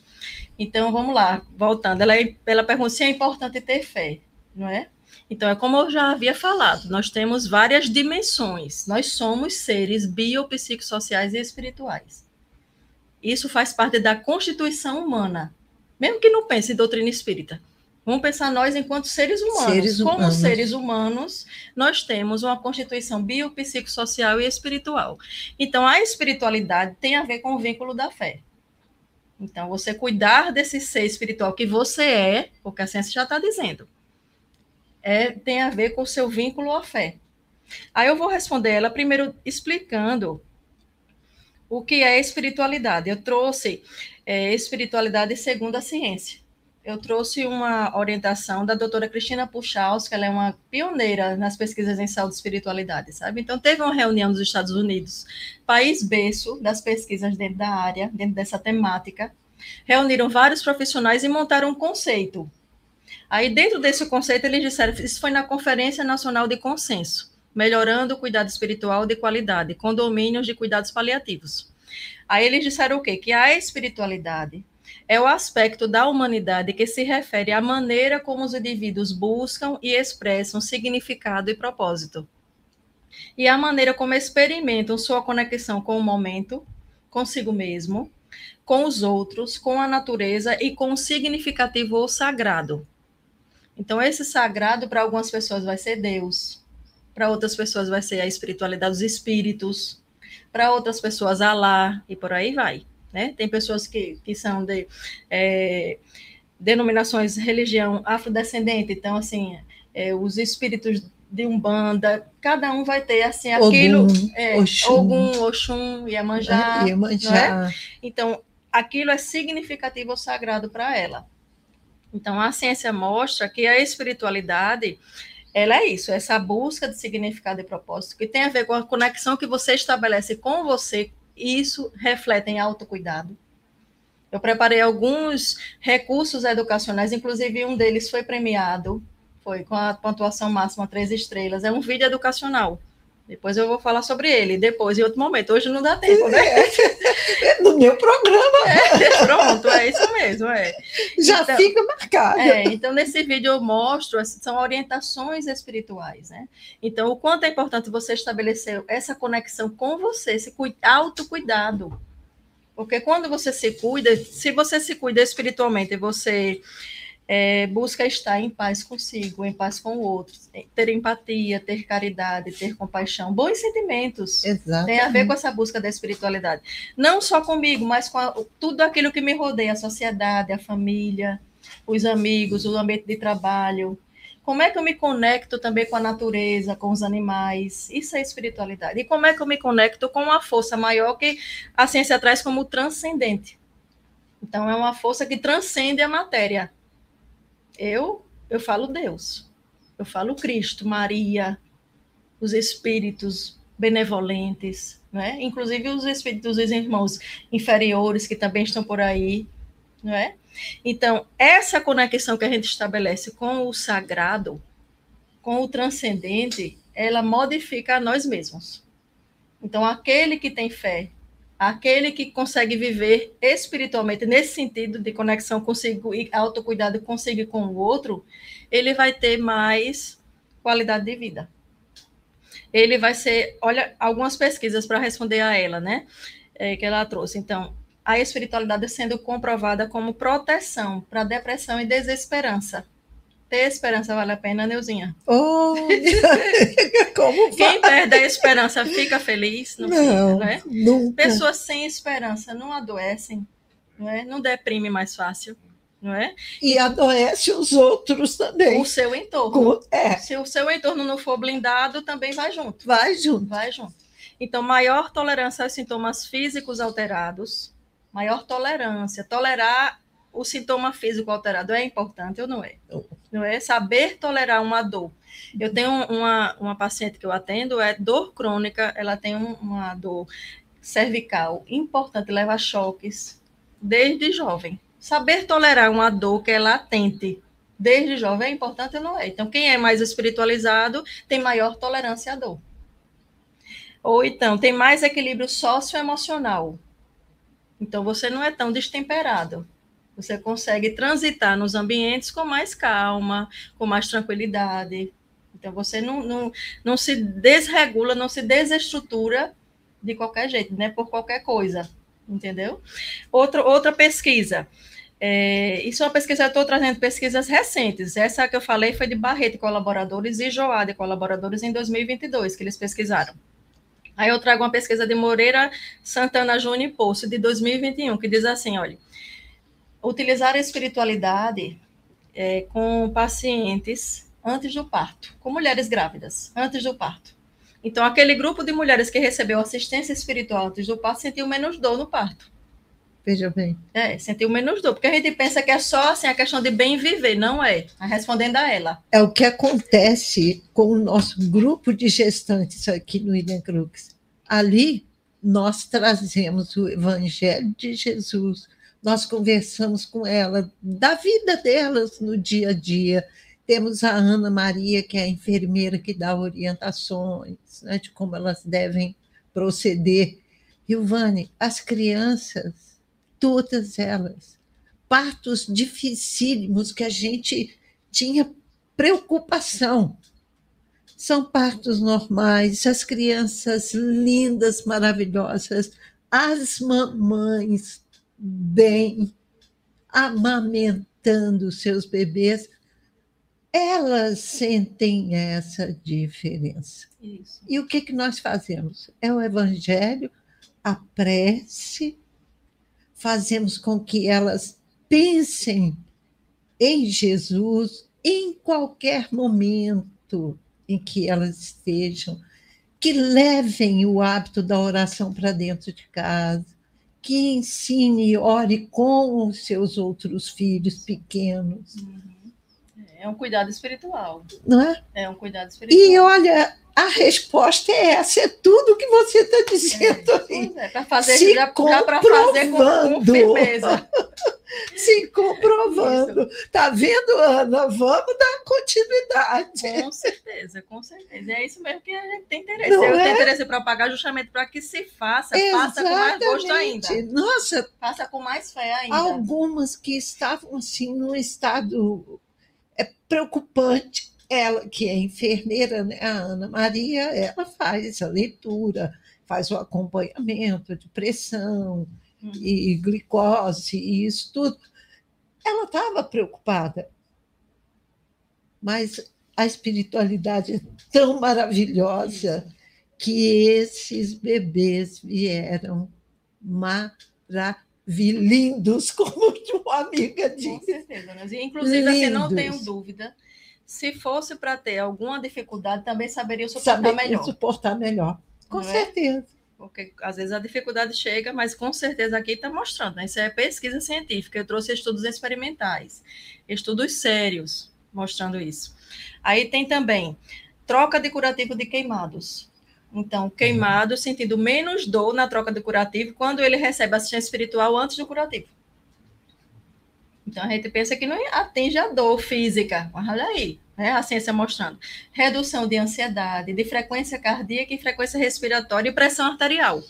Então, vamos lá, voltando. Ela, ela pergunta se é importante ter fé, não é? Então, é como eu já havia falado, nós temos várias dimensões. Nós somos seres biopsicossociais e espirituais. Isso faz parte da constituição humana. Mesmo que não pense em doutrina espírita. Vamos pensar nós enquanto seres humanos. Seres Como humanos. seres humanos, nós temos uma constituição biopsicossocial e espiritual. Então, a espiritualidade tem a ver com o vínculo da fé. Então, você cuidar desse ser espiritual que você é, porque a ciência já está dizendo, é, tem a ver com o seu vínculo à fé. Aí eu vou responder ela primeiro explicando o que é espiritualidade. Eu trouxe é, espiritualidade segundo a ciência. Eu trouxe uma orientação da doutora Cristina Puchaus, que ela é uma pioneira nas pesquisas em saúde e espiritualidade, sabe? Então, teve uma reunião nos Estados Unidos, país berço das pesquisas dentro da área, dentro dessa temática, reuniram vários profissionais e montaram um conceito. Aí, dentro desse conceito, eles disseram, isso foi na Conferência Nacional de Consenso, melhorando o cuidado espiritual de qualidade, condomínios de cuidados paliativos. Aí eles disseram o quê? Que a espiritualidade é o aspecto da humanidade que se refere à maneira como os indivíduos buscam e expressam significado e propósito. E a maneira como experimentam sua conexão com o momento, consigo mesmo, com os outros, com a natureza e com o significativo ou sagrado. Então, esse sagrado, para algumas pessoas, vai ser Deus, para outras pessoas, vai ser a espiritualidade dos espíritos, para outras pessoas, Alá, e por aí vai. Né? Tem pessoas que, que são de é, denominações religião afrodescendente, então, assim, é, os espíritos de umbanda, cada um vai ter assim aquilo, Ogum, é, Oxum. Ogum, Oxum, Iemanjá, né? Iemanjá. então, aquilo é significativo ou sagrado para ela. Então, a ciência mostra que a espiritualidade, ela é isso, essa busca de significado e propósito, que tem a ver com a conexão que você estabelece com você, isso reflete em autocuidado. Eu preparei alguns recursos educacionais, inclusive um deles foi premiado, foi com a pontuação máxima três estrelas. É um vídeo educacional. Depois eu vou falar sobre ele, depois, em outro momento. Hoje não dá tempo, né? É do meu programa, É, pronto, é isso mesmo, é. já Então, fica marcado. É, então, nesse vídeo eu mostro, assim, são orientações espirituais, né? Então, o quanto é importante você estabelecer essa conexão com você, esse cui- autocuidado. Porque quando você se cuida, se você se cuida espiritualmente, você é, busca estar em paz consigo, em paz com o outro, ter empatia, ter caridade, ter compaixão, bons sentimentos. Exato. Tem a ver com essa busca da espiritualidade. Não só comigo, mas com a- tudo aquilo que me rodeia, a sociedade, a família, os amigos, o ambiente de trabalho. Como é que eu me conecto também com a natureza, com os animais? Isso é espiritualidade. E como é que eu me conecto com uma força maior que a ciência traz como transcendente? Então, é uma força que transcende a matéria. Eu, eu falo Deus. Eu falo Cristo, Maria, os espíritos benevolentes, né? Inclusive os espíritos dos irmãos inferiores que também estão por aí, não é? Então, essa conexão que a gente estabelece com o sagrado, com o transcendente, ela modifica a nós mesmos. Então, aquele que tem fé, aquele que consegue viver espiritualmente nesse sentido de conexão consigo e autocuidado consigo e com o outro, ele vai ter mais qualidade de vida. Ele vai ser, olha, algumas pesquisas para responder a ela, né? é, que ela trouxe. Então, a espiritualidade sendo comprovada como proteção para depressão e desesperança. Ter esperança vale a pena, Neuzinha? Olha, [laughs] como Quem perde a esperança fica feliz? Não, fica, Não, né? nunca. Pessoas sem esperança não adoecem, não é? Não deprime mais fácil, não é? E adoece os outros também. O seu entorno. Com- É, Se o seu entorno não for blindado, também vai junto. vai junto. Vai junto. Então, maior tolerância aos sintomas físicos alterados, maior tolerância. Tolerar o sintoma físico alterado é importante ou não é? Não. Não é? Saber tolerar uma dor. Eu tenho uma, uma paciente que eu atendo, é dor crônica, ela tem um- uma dor cervical importante, leva choques desde jovem. Saber tolerar uma dor que é latente desde jovem é importante não é? Então, quem é mais espiritualizado tem maior tolerância à dor. Ou então, tem mais equilíbrio socioemocional. Então, você não é tão destemperado. Você consegue transitar nos ambientes com mais calma, com mais tranquilidade. Então, você não, não, não se desregula, não se desestrutura de qualquer jeito, né? Por qualquer coisa. Entendeu? Outra, outra pesquisa. É, isso é uma pesquisa, eu estou trazendo pesquisas recentes. Essa que eu falei foi de Barreto colaboradores e Joade e colaboradores em 2022, que eles pesquisaram. Aí eu trago uma pesquisa de Moreira Santana Júnior e Poço, de 2021, que diz assim: olha, utilizar a espiritualidade é, com pacientes antes do parto, com mulheres grávidas, antes do parto. Então, aquele grupo de mulheres que recebeu assistência espiritual antes do parto sentiu menos dor no parto. Veja bem. É, sentiu menos dor, porque a gente pensa que é só assim, a questão de bem viver, não é. Respondendo a ela. É o que acontece com o nosso grupo de gestantes aqui no William Crux. Ali, nós trazemos o Evangelho de Jesus, nós conversamos com ela da vida delas no dia a dia. Temos a Ana Maria, que é a enfermeira que dá orientações né, de como elas devem proceder. Ilvane, as crianças, todas elas, partos dificílimos que a gente tinha preocupação. São partos normais, as crianças lindas, maravilhosas, as mamães bem, amamentando seus bebês, elas sentem essa diferença. Isso. E o que, que nós fazemos? É o Evangelho, a prece, fazemos com que elas pensem em Jesus em qualquer momento, em que elas estejam, que levem o hábito da oração para dentro de casa, que ensine e ore com os seus outros filhos pequenos, É um cuidado espiritual. não é? É um cuidado espiritual. E olha, a resposta é essa, é tudo que você está dizendo aí. Pois é, para fazer Se para fazer com, com firmeza. [laughs] Se comprovando. Tá vendo, Ana? Vamos dar continuidade. Com certeza, com certeza. É isso mesmo que a gente tem interesse. Não Eu é? tenho interesse para pagar justamente para que se faça, faça com mais gosto ainda. Exatamente. Nossa, Faça com mais fé ainda. algumas que estavam assim num estado é, preocupante. Ela, que é enfermeira, né, a Ana Maria, ela faz a leitura, faz o acompanhamento de pressão Hum. e glicose e isso tudo. Ela estava preocupada, mas a espiritualidade é tão maravilhosa que esses bebês vieram maravilhindos, [laughs] como uma amiga Com disse. certeza, né? Inclusive, assim, não Lindos. tenho dúvida. Se fosse para ter alguma dificuldade, também saberia suportar Saber melhor. suportar melhor. Com Não é? certeza. Porque às vezes a dificuldade chega, mas com certeza aqui está mostrando. Né? Isso é pesquisa científica. Eu trouxe estudos experimentais, estudos sérios mostrando isso. Aí tem também troca de curativo de queimados. Então, queimado sentindo menos dor na troca de curativo quando ele recebe assistência espiritual antes do curativo. Então a gente pensa que não atinge a dor física, mas olha aí, né? A ciência mostrando redução de ansiedade, de frequência cardíaca e frequência respiratória e pressão arterial.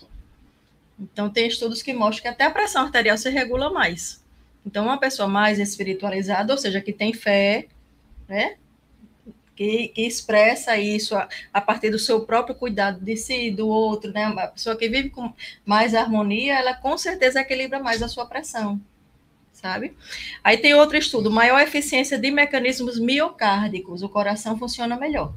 Então tem estudos que mostram que até a pressão arterial se regula mais. Então uma pessoa mais espiritualizada, ou seja, que tem fé, né? Que, que expressa isso a, a partir do seu próprio cuidado de si, do outro, né? Uma pessoa que vive com mais harmonia, ela com certeza equilibra mais a sua pressão sabe? Aí tem outro estudo, maior eficiência de mecanismos miocárdicos, o coração funciona melhor.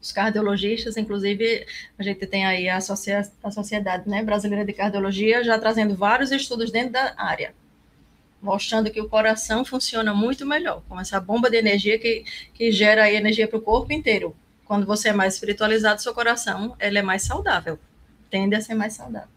Os cardiologistas, inclusive, a gente tem aí a, Socia- a Sociedade né, Brasileira de Cardiologia já trazendo vários estudos dentro da área, mostrando que o coração funciona muito melhor, com essa bomba de energia que, que gera energia para o corpo inteiro. Quando você é mais espiritualizado, seu coração ele é mais saudável, tende a ser mais saudável.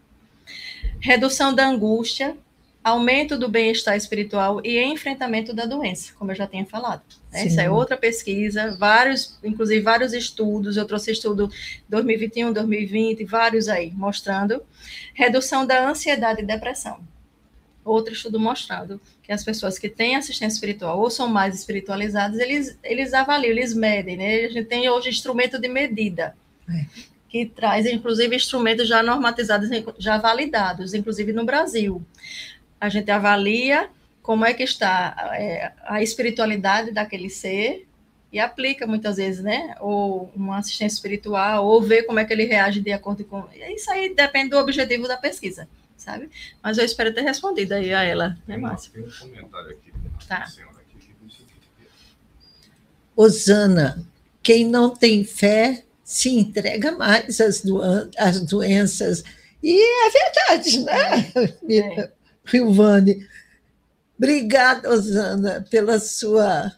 Redução da angústia, aumento do bem-estar espiritual e enfrentamento da doença, como eu já tinha falado. né? Isso é outra pesquisa, vários, inclusive vários estudos, eu trouxe estudo 2021, 2020, vários aí, mostrando redução da ansiedade e depressão. Outro estudo mostrando que as pessoas que têm assistência espiritual ou são mais espiritualizadas, eles, eles avaliam, eles medem, né? A gente tem hoje instrumento de medida, É. que traz, inclusive, instrumentos já normatizados, já validados, inclusive no Brasil a gente avalia como é que está é, a espiritualidade daquele ser e aplica muitas vezes, né? Ou uma assistência espiritual, ou vê como é que ele reage de acordo com. Isso aí depende do objetivo da pesquisa, sabe? Mas eu espero ter respondido aí a ela, né, Márcia? tem um comentário aqui Tá. senhora aqui que diz o seguinte, Osana, quem não tem fé se entrega mais às, doen- às doenças. E é verdade, né, É. Silvane? Obrigada, Osana, pela sua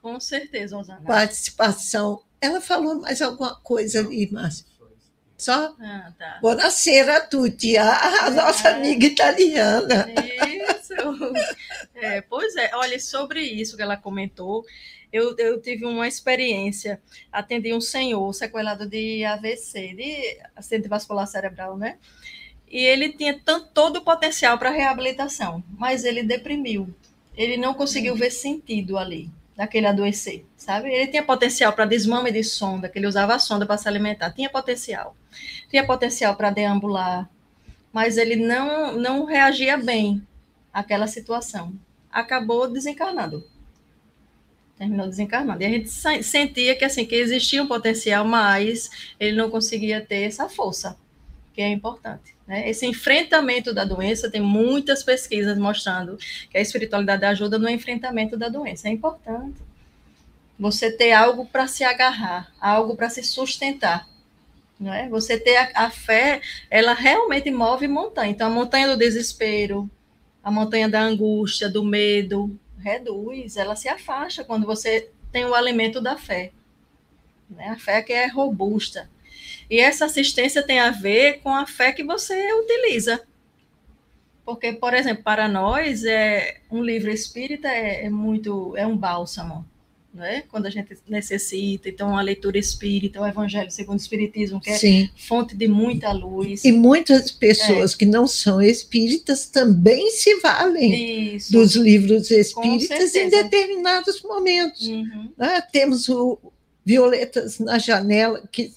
Com certeza, Osana. participação. Ela falou mais alguma coisa ali, Márcia? Só? Ah, tá. Buonasera a tutti, a, a nossa É. amiga italiana. Isso. É, pois é, olha, sobre isso que ela comentou, eu, eu tive uma experiência, atendi um senhor sequelado de AVC, de acidente vascular cerebral, né? E ele tinha tanto, todo o potencial para reabilitação, mas ele deprimiu. Ele não conseguiu ver sentido ali, daquele adoecer, sabe? Ele tinha potencial para desmame de sonda, que ele usava a sonda para se alimentar, tinha potencial. Tinha potencial para deambular, mas ele não, não reagia bem àquela situação. Acabou desencarnando. Terminou desencarnando. E a gente sentia que assim que existia um potencial, mas ele não conseguia ter essa força, que é importante. Né? Esse enfrentamento da doença, tem muitas pesquisas mostrando que a espiritualidade ajuda no enfrentamento da doença. É importante. Você ter algo para se agarrar, algo para se sustentar. Não é? Você ter a, a fé, ela realmente move montanha. Então, a montanha do desespero, a montanha da angústia, do medo, reduz, ela se afasta quando você tem o alimento da fé. né? A fé que é robusta. E essa assistência tem a ver com a fé que você utiliza. Porque, por exemplo, para nós, é, um livro espírita é, é muito, é um bálsamo, né? quando a gente necessita. Então, a leitura espírita, o Evangelho segundo o Espiritismo, que é Sim. fonte de muita luz. E muitas pessoas que não são espíritas também se valem Isso. dos livros espíritas em determinados momentos. Uhum. né? Temos o Violetas na Janela, que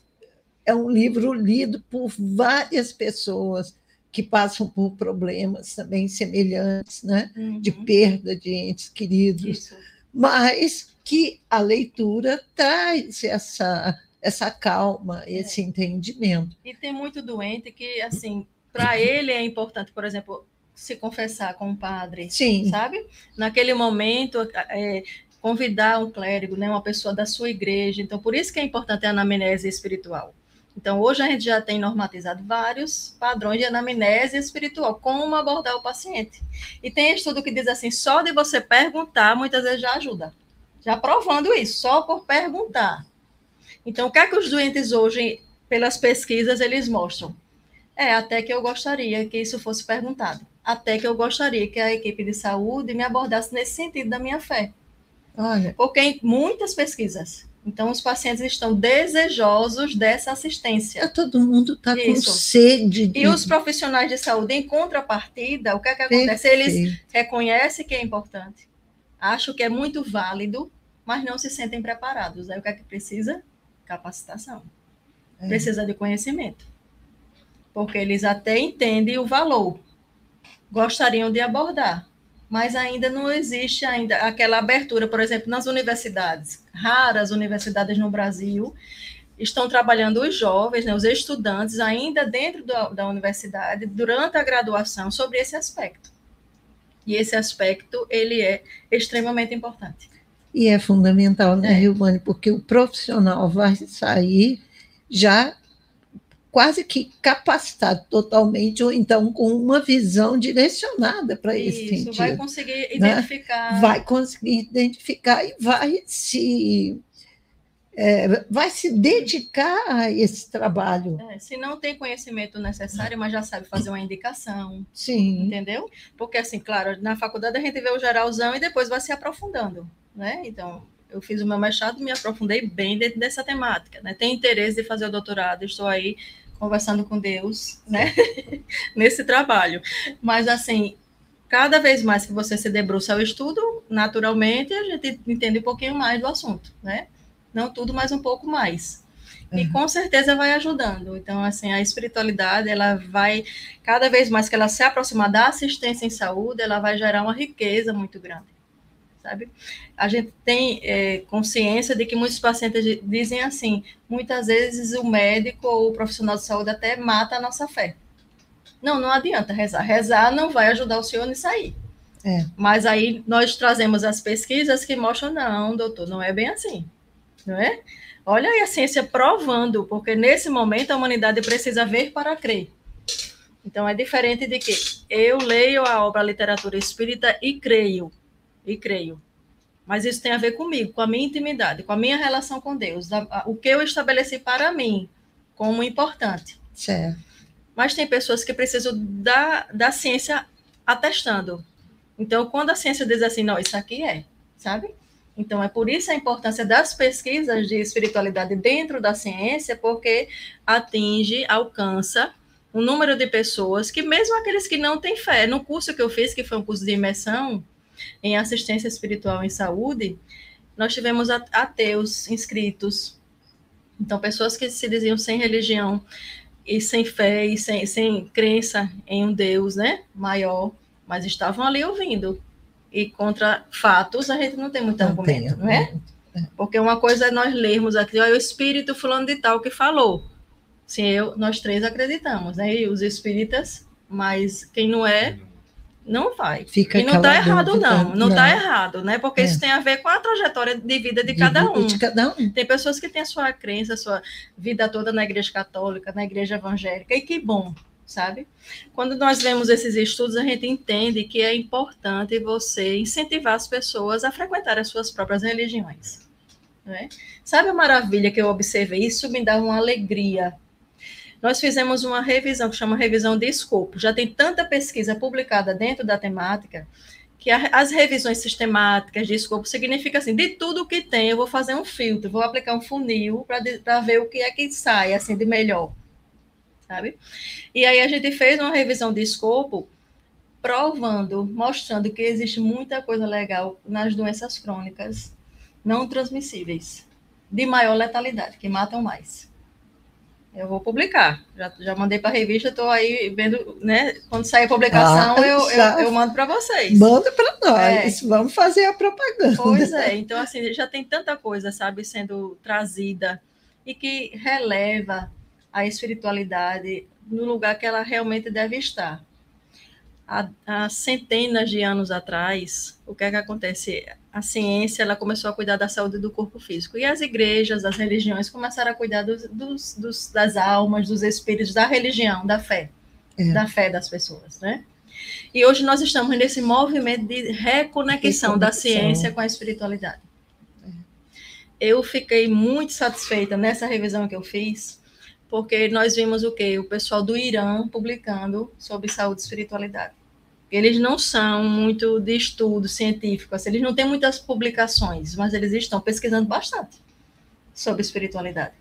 é um livro lido por várias pessoas que passam por problemas também semelhantes, né? de Uhum. perda de entes queridos, Isso. mas que a leitura traz essa, essa calma, esse entendimento. E tem muito doente que, assim, para ele é importante, por exemplo, se confessar com um padre, Sim, sabe? Naquele momento, é, convidar um clérigo, né, uma pessoa da sua igreja. Então, por isso que é importante a anamnese espiritual. Então, hoje a gente já tem normatizado vários padrões de anamnese espiritual, como abordar o paciente. E tem estudo que diz assim, só de você perguntar, muitas vezes já ajuda. Já provando isso, só por perguntar. Então, o que é que os doentes hoje, pelas pesquisas, eles mostram? É, até que eu gostaria que isso fosse perguntado. Até que eu gostaria que a equipe de saúde me abordasse nesse sentido da minha fé. olha, Porque em muitas pesquisas, então os pacientes estão desejosos dessa assistência. todo mundo está com sede de E os profissionais de saúde, em contrapartida, o que é que acontece? Eles Perfeito. reconhecem que é importante, acham que é muito válido, mas não se sentem preparados. Aí o que é que precisa? Capacitação. É. Precisa de conhecimento. Porque eles até entendem o valor, gostariam de abordar, mas ainda não existe ainda aquela abertura, por exemplo, nas universidades, raras universidades no Brasil estão trabalhando os jovens, né, os estudantes, ainda dentro da, da universidade, durante a graduação, sobre esse aspecto. E esse aspecto, ele é extremamente importante. E é fundamental, né, É. Rilvane? Porque o profissional vai sair já quase que capacitado totalmente, ou então com uma visão direcionada para esse Isso, sentido. vai conseguir né? identificar. Vai conseguir identificar e vai se, é, vai se dedicar a esse trabalho. É, se não tem conhecimento necessário, mas já sabe fazer uma indicação, Sim, entendeu? Porque, assim, claro, na faculdade a gente vê o geralzão e depois vai se aprofundando, né? Então, eu fiz o meu mestrado e me aprofundei bem dentro dessa temática, né? Tenho interesse de fazer o doutorado, estou aí conversando com Deus, né? [laughs] Nesse trabalho. Mas, assim, cada vez mais que você se debruça ao estudo, naturalmente a gente entende um pouquinho mais do assunto, né? Não tudo, mas um pouco mais. E Uhum. com certeza vai ajudando. Então, assim, a espiritualidade, ela vai, cada vez mais que ela se aproximar da assistência em saúde, ela vai gerar uma riqueza muito grande, sabe? A gente tem é, consciência de que muitos pacientes di- dizem assim, muitas vezes o médico ou o profissional de saúde até mata a nossa fé. Não, não adianta rezar. Rezar não vai ajudar o senhor nisso aí. É. Mas aí nós trazemos as pesquisas que mostram, não, doutor, não é bem assim, não é? Olha aí a ciência provando, porque nesse momento a humanidade precisa ver para crer. Então é diferente de que eu leio a obra a literatura espírita e creio, e creio. Mas isso tem a ver comigo, com a minha intimidade, com a minha relação com Deus, o que eu estabeleci para mim como importante. certo. Mas tem pessoas que precisam da, da ciência atestando. Então, quando a ciência diz assim, não, isso aqui é, sabe? Então, é por isso a importância das pesquisas de espiritualidade dentro da ciência, porque atinge, alcança um número de pessoas que, mesmo aqueles que não têm fé, no curso que eu fiz, que foi um curso de imersão em assistência espiritual em saúde, nós tivemos ateus inscritos. Então, pessoas que se diziam sem religião e sem fé e sem, sem crença em um Deus né, maior, mas estavam ali ouvindo. E contra fatos a gente não tem muito Não argumento, tem, não é? Porque uma coisa é nós lermos aqui, ó, é o espírito fulano de tal que falou. Sim, eu, nós três acreditamos, né? E os espíritas, mas quem não é, não vai. Fica e não está errado, não. Não está errado, né? Porque É. isso tem a ver com a trajetória de vida de cada um. De cada um. Tem pessoas que têm a sua crença, a sua vida toda na igreja católica, na igreja evangélica, e que bom, sabe? Quando nós vemos esses estudos, a gente entende que é importante você incentivar as pessoas a frequentar as suas próprias religiões. não é? Sabe a maravilha que eu observei? Isso me dá uma alegria. Nós fizemos uma revisão que chama revisão de escopo. Já tem tanta pesquisa publicada dentro da temática que as revisões sistemáticas de escopo significa assim, de tudo que tem, eu vou fazer um filtro, vou aplicar um funil para ver o que é que sai assim de melhor, sabe? E aí a gente fez uma revisão de escopo provando, mostrando que existe muita coisa legal nas doenças crônicas não transmissíveis, de maior letalidade, que matam mais. Eu vou publicar. Já, já mandei para a revista, estou aí vendo, né? Quando sair a publicação, Ah, eu, eu, eu mando para vocês. Manda para nós, vamos fazer a propaganda. Pois é, então assim, já tem tanta coisa, sabe, sendo trazida e que releva a espiritualidade no lugar que ela realmente deve estar. Há, há centenas de anos atrás, o que é que acontece? A ciência ela começou a cuidar da saúde do corpo físico e as igrejas, as religiões começaram a cuidar dos, dos, dos- das almas, dos espíritos, da religião, da fé, É. da fé das pessoas, né? E hoje nós estamos nesse movimento de reconexão da ciência com a espiritualidade. Eu fiquei muito satisfeita nessa revisão que eu fiz, porque nós vimos o quê? O pessoal do Irã publicando sobre saúde e espiritualidade. Eles não são muito de estudo científico, assim, eles não têm muitas publicações, mas eles estão pesquisando bastante sobre espiritualidade.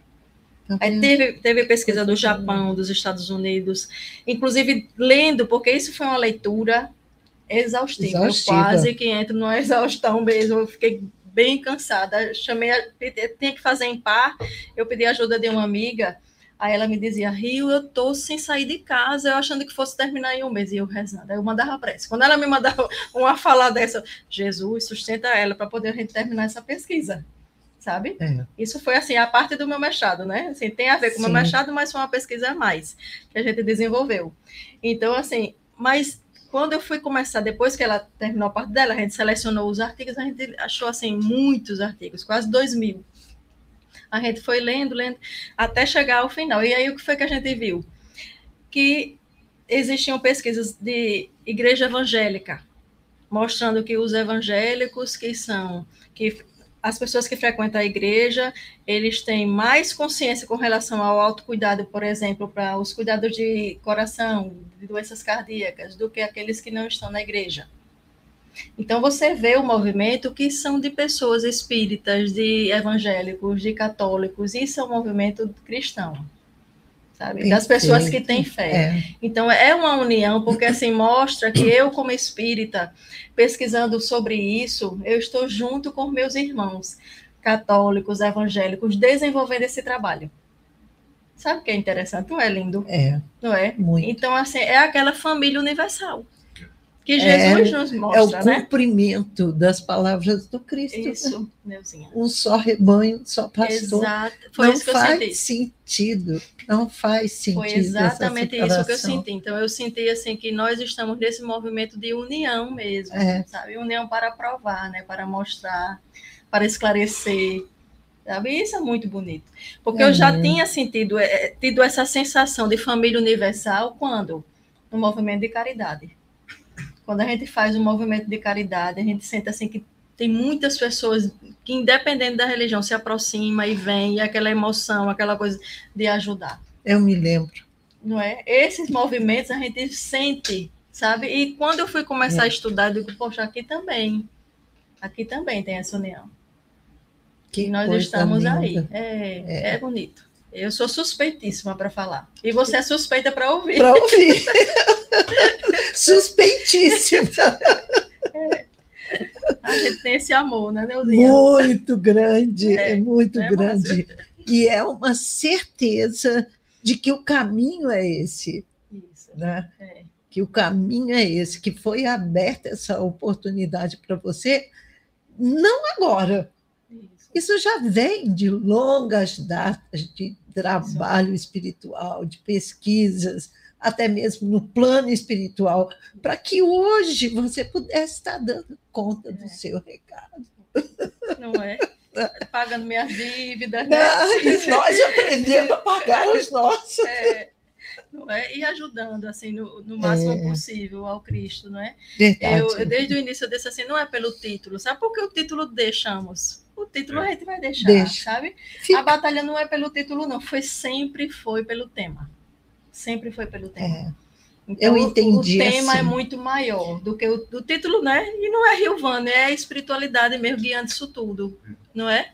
Tá Aí teve, teve pesquisa do. Japão, dos Estados Unidos, inclusive lendo, porque isso foi uma leitura exaustiva. Exaustiva. quase que entro numa [laughs] exaustão mesmo. Eu fiquei bem cansada. Chamei, a, tinha que fazer em par. Eu pedi ajuda de uma amiga. Aí ela me dizia, Rio, eu tô sem sair de casa, eu achando que fosse terminar em um mês, e eu rezando. Aí eu mandava prece. Quando ela me mandava [laughs] uma fala dessa, Jesus, sustenta ela para poder a gente terminar essa pesquisa, sabe? É. Isso foi assim a parte do meu mestrado, né? Assim, tem a ver com o meu mestrado, mas foi uma pesquisa a mais que a gente desenvolveu. Então, assim, mas quando eu fui começar, depois que ela terminou a parte dela, a gente selecionou os artigos, a gente achou assim muitos artigos, quase dois mil. A gente foi lendo, lendo, até chegar ao final. E aí o que foi que a gente viu? Que existiam pesquisas de igreja evangélica, mostrando que os evangélicos que são que as pessoas que frequentam a igreja, eles têm mais consciência com relação ao autocuidado, por exemplo, para os cuidados de coração, de doenças cardíacas, do que aqueles que não estão na igreja. Então, você vê o movimento que são de pessoas espíritas, de evangélicos, de católicos, isso é um movimento cristão, sabe? Das pessoas que têm fé. É. Então, é uma união, porque assim mostra que eu, como espírita, pesquisando sobre isso, eu estou junto com meus irmãos católicos, evangélicos, desenvolvendo esse trabalho. Sabe o que é interessante? Não é lindo, É, não é? muito. Então, assim, é aquela família universal que É, Jesus nos É o mostra, né? cumprimento das palavras do Cristo. né? Isso, Neuzinha. Um só rebanho, um só pastor. Exato. Foi não isso que eu faz senti. sentido. Não faz sentido. Foi exatamente isso que eu senti. Então, eu senti assim que nós estamos nesse movimento de união mesmo, É. sabe? União para provar, né? Para mostrar, para esclarecer. Sabe? Isso é muito bonito. Porque eu já Uhum. tinha sentido, eh, tido essa sensação de família universal quando? No movimento de caridade. Quando a gente faz um movimento de caridade, a gente sente assim que tem muitas pessoas que, independente da religião, se aproxima e vem, e aquela emoção, aquela coisa de ajudar Eu me lembro. não é? Esses movimentos a gente sente, sabe? E quando eu fui começar É. a estudar, eu digo, poxa, aqui também. Aqui também tem essa união. Que E nós estamos linda. aí. É, é. bonito. Eu sou suspeitíssima para falar. E você é suspeita para ouvir. Para ouvir. [laughs] Suspeitíssima. A gente tem esse amor, né, Neuzinha? Muito grande, É, é, muito né, grande. E é uma certeza de que o caminho é esse, Isso. né? É. Que o caminho é esse, que foi aberta essa oportunidade para você, não agora. Isso. Já vem de longas datas de trabalho espiritual, de pesquisas, até mesmo no plano espiritual, para que hoje você pudesse estar dando conta do É. seu recado. Não é? Pagando minhas dívidas, né? Ah, nós aprendemos a pagar os nossos. É, não é? E ajudando, assim, no, no máximo É. possível ao Cristo, não é? Verdade. Eu, desde o início eu disse assim, não é pelo título, sabe por que o título deixamos? O título a gente vai deixar, Deixa. sabe? Fica- A batalha não é pelo título, não. Foi sempre foi pelo tema. Sempre foi pelo tema. É, Então, Eu o- entendi O tema é assim. muito maior do que o, o título, né? E não é Rio Vânia, é a espiritualidade mesmo guiando isso tudo, não é?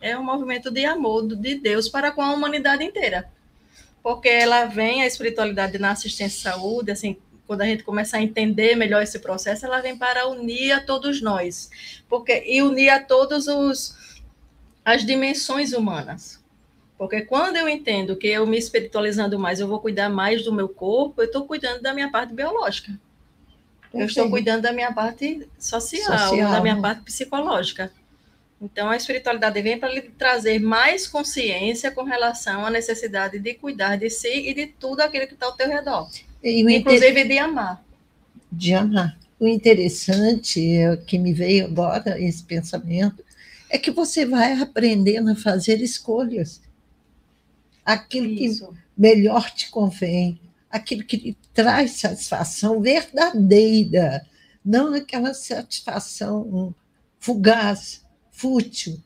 É um movimento de amor do- de Deus para com a humanidade inteira. Porque ela vem, a espiritualidade na assistência à saúde, assim, quando a gente começa a entender melhor esse processo, ela vem para unir a todos nós. Porque, e unir a todos os as dimensões humanas. Porque quando eu entendo que eu me espiritualizando mais, eu vou cuidar mais do meu corpo, eu estou cuidando da minha parte biológica. Eu estou cuidando da minha parte social, Social, da minha né? parte psicológica. Então, a espiritualidade vem para lhe trazer mais consciência com relação à necessidade de cuidar de si e de tudo aquilo que está ao teu redor, E o inter- inclusive de amar. de amar. O interessante é, que me veio agora, esse pensamento, é que você vai aprendendo a fazer escolhas. Aquilo que Isso. melhor te convém, aquilo que lhe traz satisfação verdadeira, não aquela satisfação fugaz, fútil,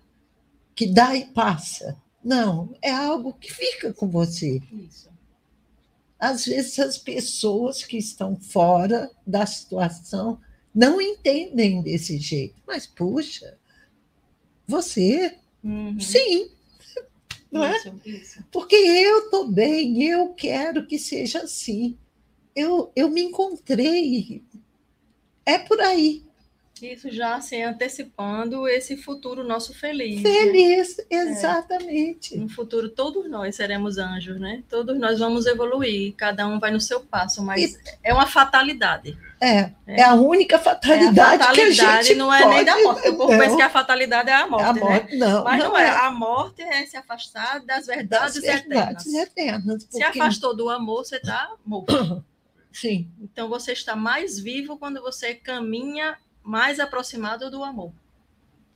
que dá e passa. Não, é algo que fica com você. Isso. Às vezes as pessoas que estão fora da situação não entendem desse jeito. Mas, puxa, você, Uhum. sim, não é? Isso, isso. Porque eu estou bem, eu quero que seja assim. Eu, eu me encontrei. É por aí. Isso já assim, antecipando esse futuro nosso feliz. né? Feliz, exatamente. No futuro, todos nós seremos anjos, né? Todos nós vamos evoluir, cada um vai no seu passo, mas é uma fatalidade. É, é a única fatalidade, é a que a fatalidade gente não é pode, nem da morte. O povo pensa que a fatalidade é a morte, a né? morte, não, Mas não, não é. é. A morte é se afastar das Das verdades, verdades eternas. eternas. Se porque- afastou do amor, você está morto. [coughs] Sim, Então você está mais vivo quando você caminha mais aproximado do amor.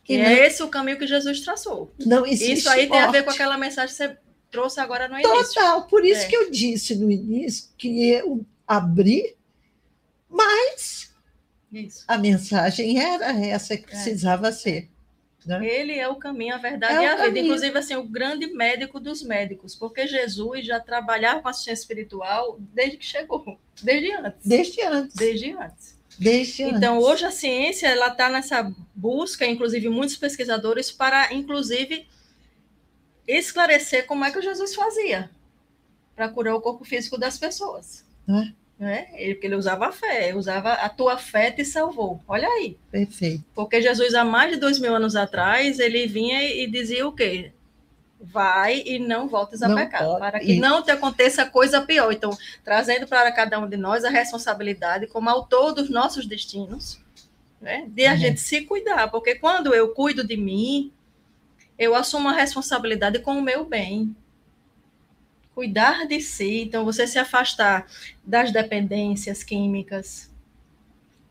E E não- é esse o caminho que Jesus traçou. não existe Isso aí tem a ver com morte. aquela mensagem que você trouxe agora no início. Total, por isso É. que eu disse no início que eu abri, mas Isso. a mensagem era essa que precisava ser. né? Ele é o caminho, a verdade É e a vida. caminho. Inclusive, assim, o grande médico dos médicos, porque Jesus já trabalhava com assistência espiritual desde que chegou, desde antes. Desde antes. Desde antes. Desde Então, antes. hoje a ciência ela está nessa busca, inclusive muitos pesquisadores, para inclusive esclarecer como é que Jesus fazia para curar o corpo físico das pessoas. Né? Né? Ele, porque ele usava a fé, usava a tua fé te salvou. Olha aí. Perfeito. Porque Jesus, há mais de dois mil anos atrás, ele vinha e dizia o quê? Vai e não voltes a Não pecar, pode, para que isso. não te aconteça coisa pior. Então, trazendo para cada um de nós a responsabilidade como autor dos nossos destinos, né? de a Uhum. gente se cuidar. Porque quando eu cuido de mim, eu assumo a responsabilidade com o meu bem. Cuidar de si, então você se afastar das dependências químicas,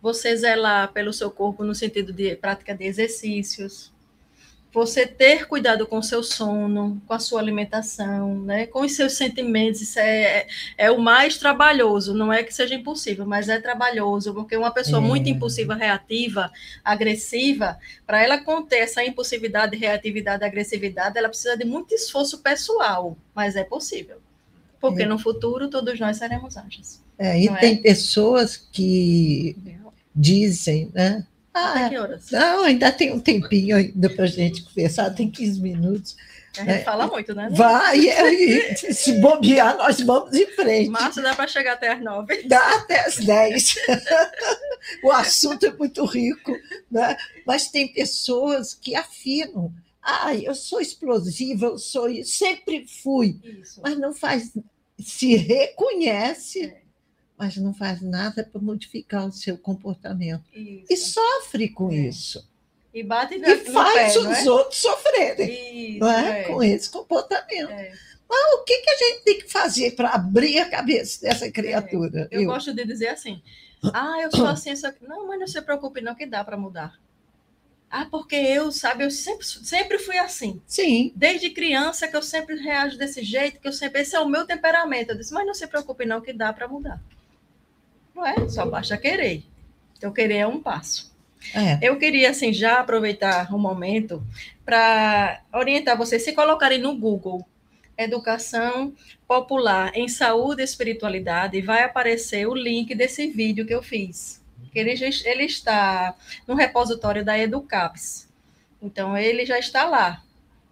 você zelar pelo seu corpo no sentido de prática de exercícios, você ter cuidado com o seu sono, com a sua alimentação, né, com os seus sentimentos, isso é, é o mais trabalhoso, não é que seja impossível, mas é trabalhoso, porque uma pessoa É. muito impulsiva, reativa, agressiva, para ela conter essa impulsividade, reatividade, agressividade, ela precisa de muito esforço pessoal, mas é possível. Porque É. no futuro todos nós seremos anjos. É, e é? tem pessoas que dizem, né? Ah, que horas? não, ainda tem um tempinho ainda para a gente conversar, tem 15 minutos. A gente É. fala muito, né? Vai, e aí, se bobear, nós vamos em frente. Márcio dá para chegar até as nove. Dá até as 10. o assunto é muito rico, né? mas tem pessoas que afirmam: ah, eu sou explosiva, eu sou sempre fui, Isso. mas não faz, se reconhece, É. mas não faz nada para modificar o seu comportamento. Isso. E sofre com É. isso. E bate na, E faz pé, os é? outros sofrerem Isso, é? é. com esse comportamento. É. O que, que a gente tem que fazer para abrir a cabeça dessa criatura? Eu Eu- gosto de dizer assim: ah, eu sou assim, aqui. Não, mas não se preocupe, não, que dá para mudar. Ah, porque eu, sabe, eu sempre, sempre fui assim. Sim, Desde criança que eu sempre reajo desse jeito, que eu sempre. Esse é o meu temperamento. Eu disse, mas não se preocupe, não, que dá para mudar. Não é? Só basta querer. Então, querer é um passo. É. Eu queria, assim, já aproveitar o momento para orientar vocês, se colocarem no Google Educação Popular em Saúde e Espiritualidade, vai aparecer o link desse vídeo que eu fiz. Ele, ele está no repositório da Educaps. Então, ele já está lá,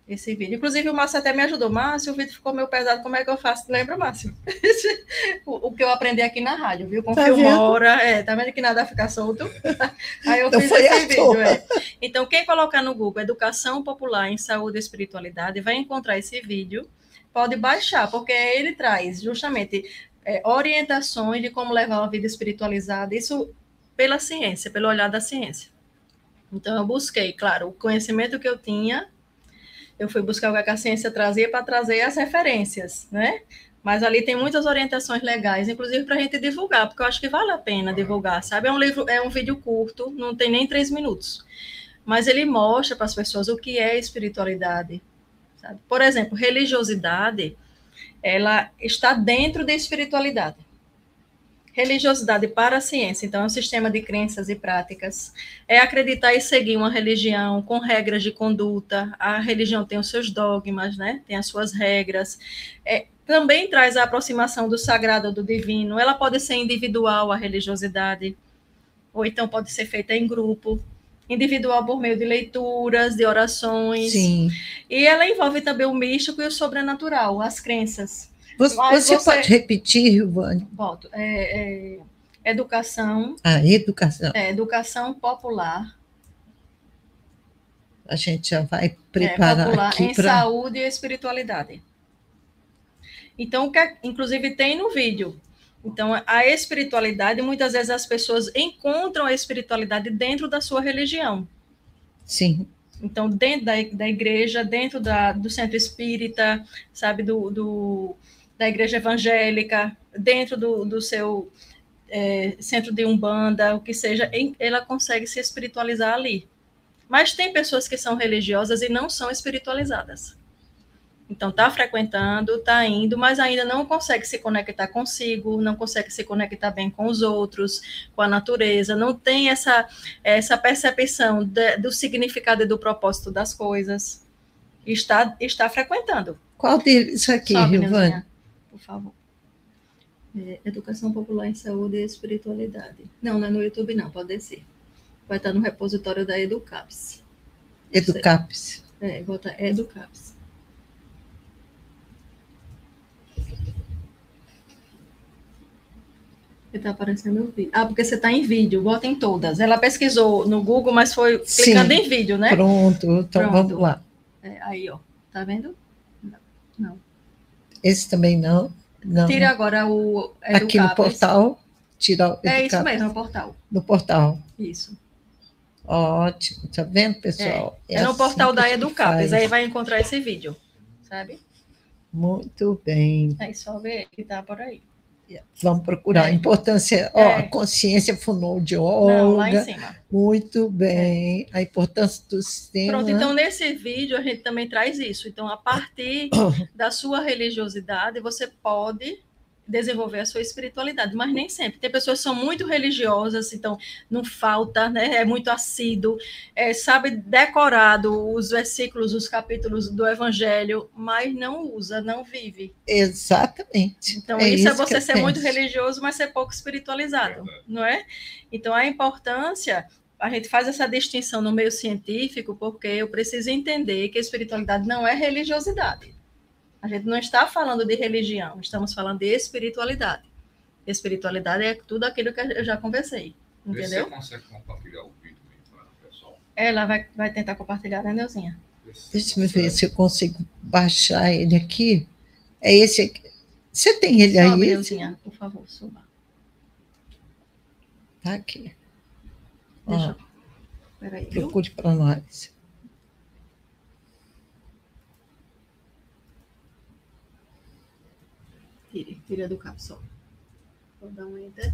esse vídeo. Inclusive, o Márcio até me ajudou. Márcio, o vídeo ficou meio pesado, como é que eu faço? Lembra, Márcio? [laughs] o, o que eu aprendi aqui na rádio, viu? Com Tá Filmora, é, tá vendo que nada fica solto? [laughs] Aí eu Não fiz esse vídeo, é. Então, quem colocar no Google Educação Popular em Saúde e Espiritualidade vai encontrar esse vídeo. Pode baixar, porque ele traz justamente é, orientações de como levar uma vida espiritualizada, isso pela ciência, pelo olhar da ciência. Então, eu busquei, claro, o conhecimento que eu tinha, eu fui buscar o que a ciência trazia para trazer as referências, né? Mas ali tem muitas orientações legais, inclusive para a gente divulgar, porque eu acho que vale a pena divulgar, sabe? É um livro, é um vídeo curto, não tem nem três minutos, mas ele mostra para as pessoas o que é espiritualidade, sabe? Por exemplo, religiosidade, ela está dentro da espiritualidade. Religiosidade para a ciência, então, é um sistema de crenças e práticas. É acreditar e seguir uma religião com regras de conduta. A religião tem os seus dogmas, né? Tem as suas regras. É, também traz a aproximação do sagrado ou do divino. Ela pode ser individual, a religiosidade, ou então pode ser feita em grupo. Individual por meio de leituras, de orações. Sim. E ela envolve também o místico e o sobrenatural, as crenças. Você, você pode repetir, Rilvane? Boto, é, é, educação, A educação. é, educação popular, A gente já vai é, preparar popular aqui em para. saúde e espiritualidade. Então, o que é- inclusive tem no vídeo. Então, a espiritualidade, muitas vezes as pessoas encontram a espiritualidade dentro da sua religião. Sim, Então, dentro da, da igreja, dentro da, do centro espírita, sabe, do, do- da igreja evangélica, dentro do, do seu é, centro de umbanda, o que seja, em- ela consegue se espiritualizar ali. Mas tem pessoas que são religiosas e não são espiritualizadas. Então, está frequentando, está indo, mas ainda não consegue se conectar consigo, não consegue se conectar bem com os outros, com a natureza, não tem essa, essa percepção de- do significado e do propósito das coisas. Está, está frequentando. Qual deles aqui, por favor. É, Educação Popular em Saúde e Espiritualidade. Não, não é no YouTube, não, pode descer. Vai estar no repositório da Educaps. Educaps. É, bota Educaps. Está aparecendo o vídeo. Ah, porque você está em vídeo, bota em todas. Ela pesquisou no Google, mas foi Sim. clicando em vídeo, né? Pronto, então Pronto. vamos lá. É, aí, ó. Tá vendo? Esse também não. não. Tira agora o Aqui no portal, tirar o É isso mesmo, é o portal. no portal. Isso. Ótimo, tá vendo, pessoal? É, no assim portal da faz. aí vai encontrar esse vídeo, sabe? Muito bem. Aí só ver que tá por aí. Vamos procurar. É. A importância, ó, É. a consciência fonoaudióloga. Não, lá em cima. Muito bem. A importância do sistema. Pronto, então nesse vídeo a gente também traz isso. Então, a partir [coughs] da sua religiosidade, você pode desenvolver a sua espiritualidade, mas nem sempre. Tem pessoas que são muito religiosas, então não falta, né? É muito assíduo, é, sabe decorado os versículos, os capítulos do Evangelho, mas não usa, não vive. Exatamente. Então, É isso é isso que você ser muito religioso, mas ser pouco espiritualizado, não é? Então, a importância, a gente faz essa distinção no meio científico, porque eu preciso entender que a espiritualidade não é religiosidade. A gente não está falando de religião, estamos falando de espiritualidade. Espiritualidade é tudo aquilo que eu já conversei, entendeu? você consegue compartilhar o vídeo aí para o pessoal. Ela vai, vai tentar compartilhar, né, Neuzinha? Deixa eu ver se eu consigo baixar ele aqui. É esse aqui. Você tem ele Sobe, aí? Neuzinha, por favor, suba. Tá aqui. Deixa Ó, eu... Procure para nós. Tire, tira do capsol. Vou dar um enter.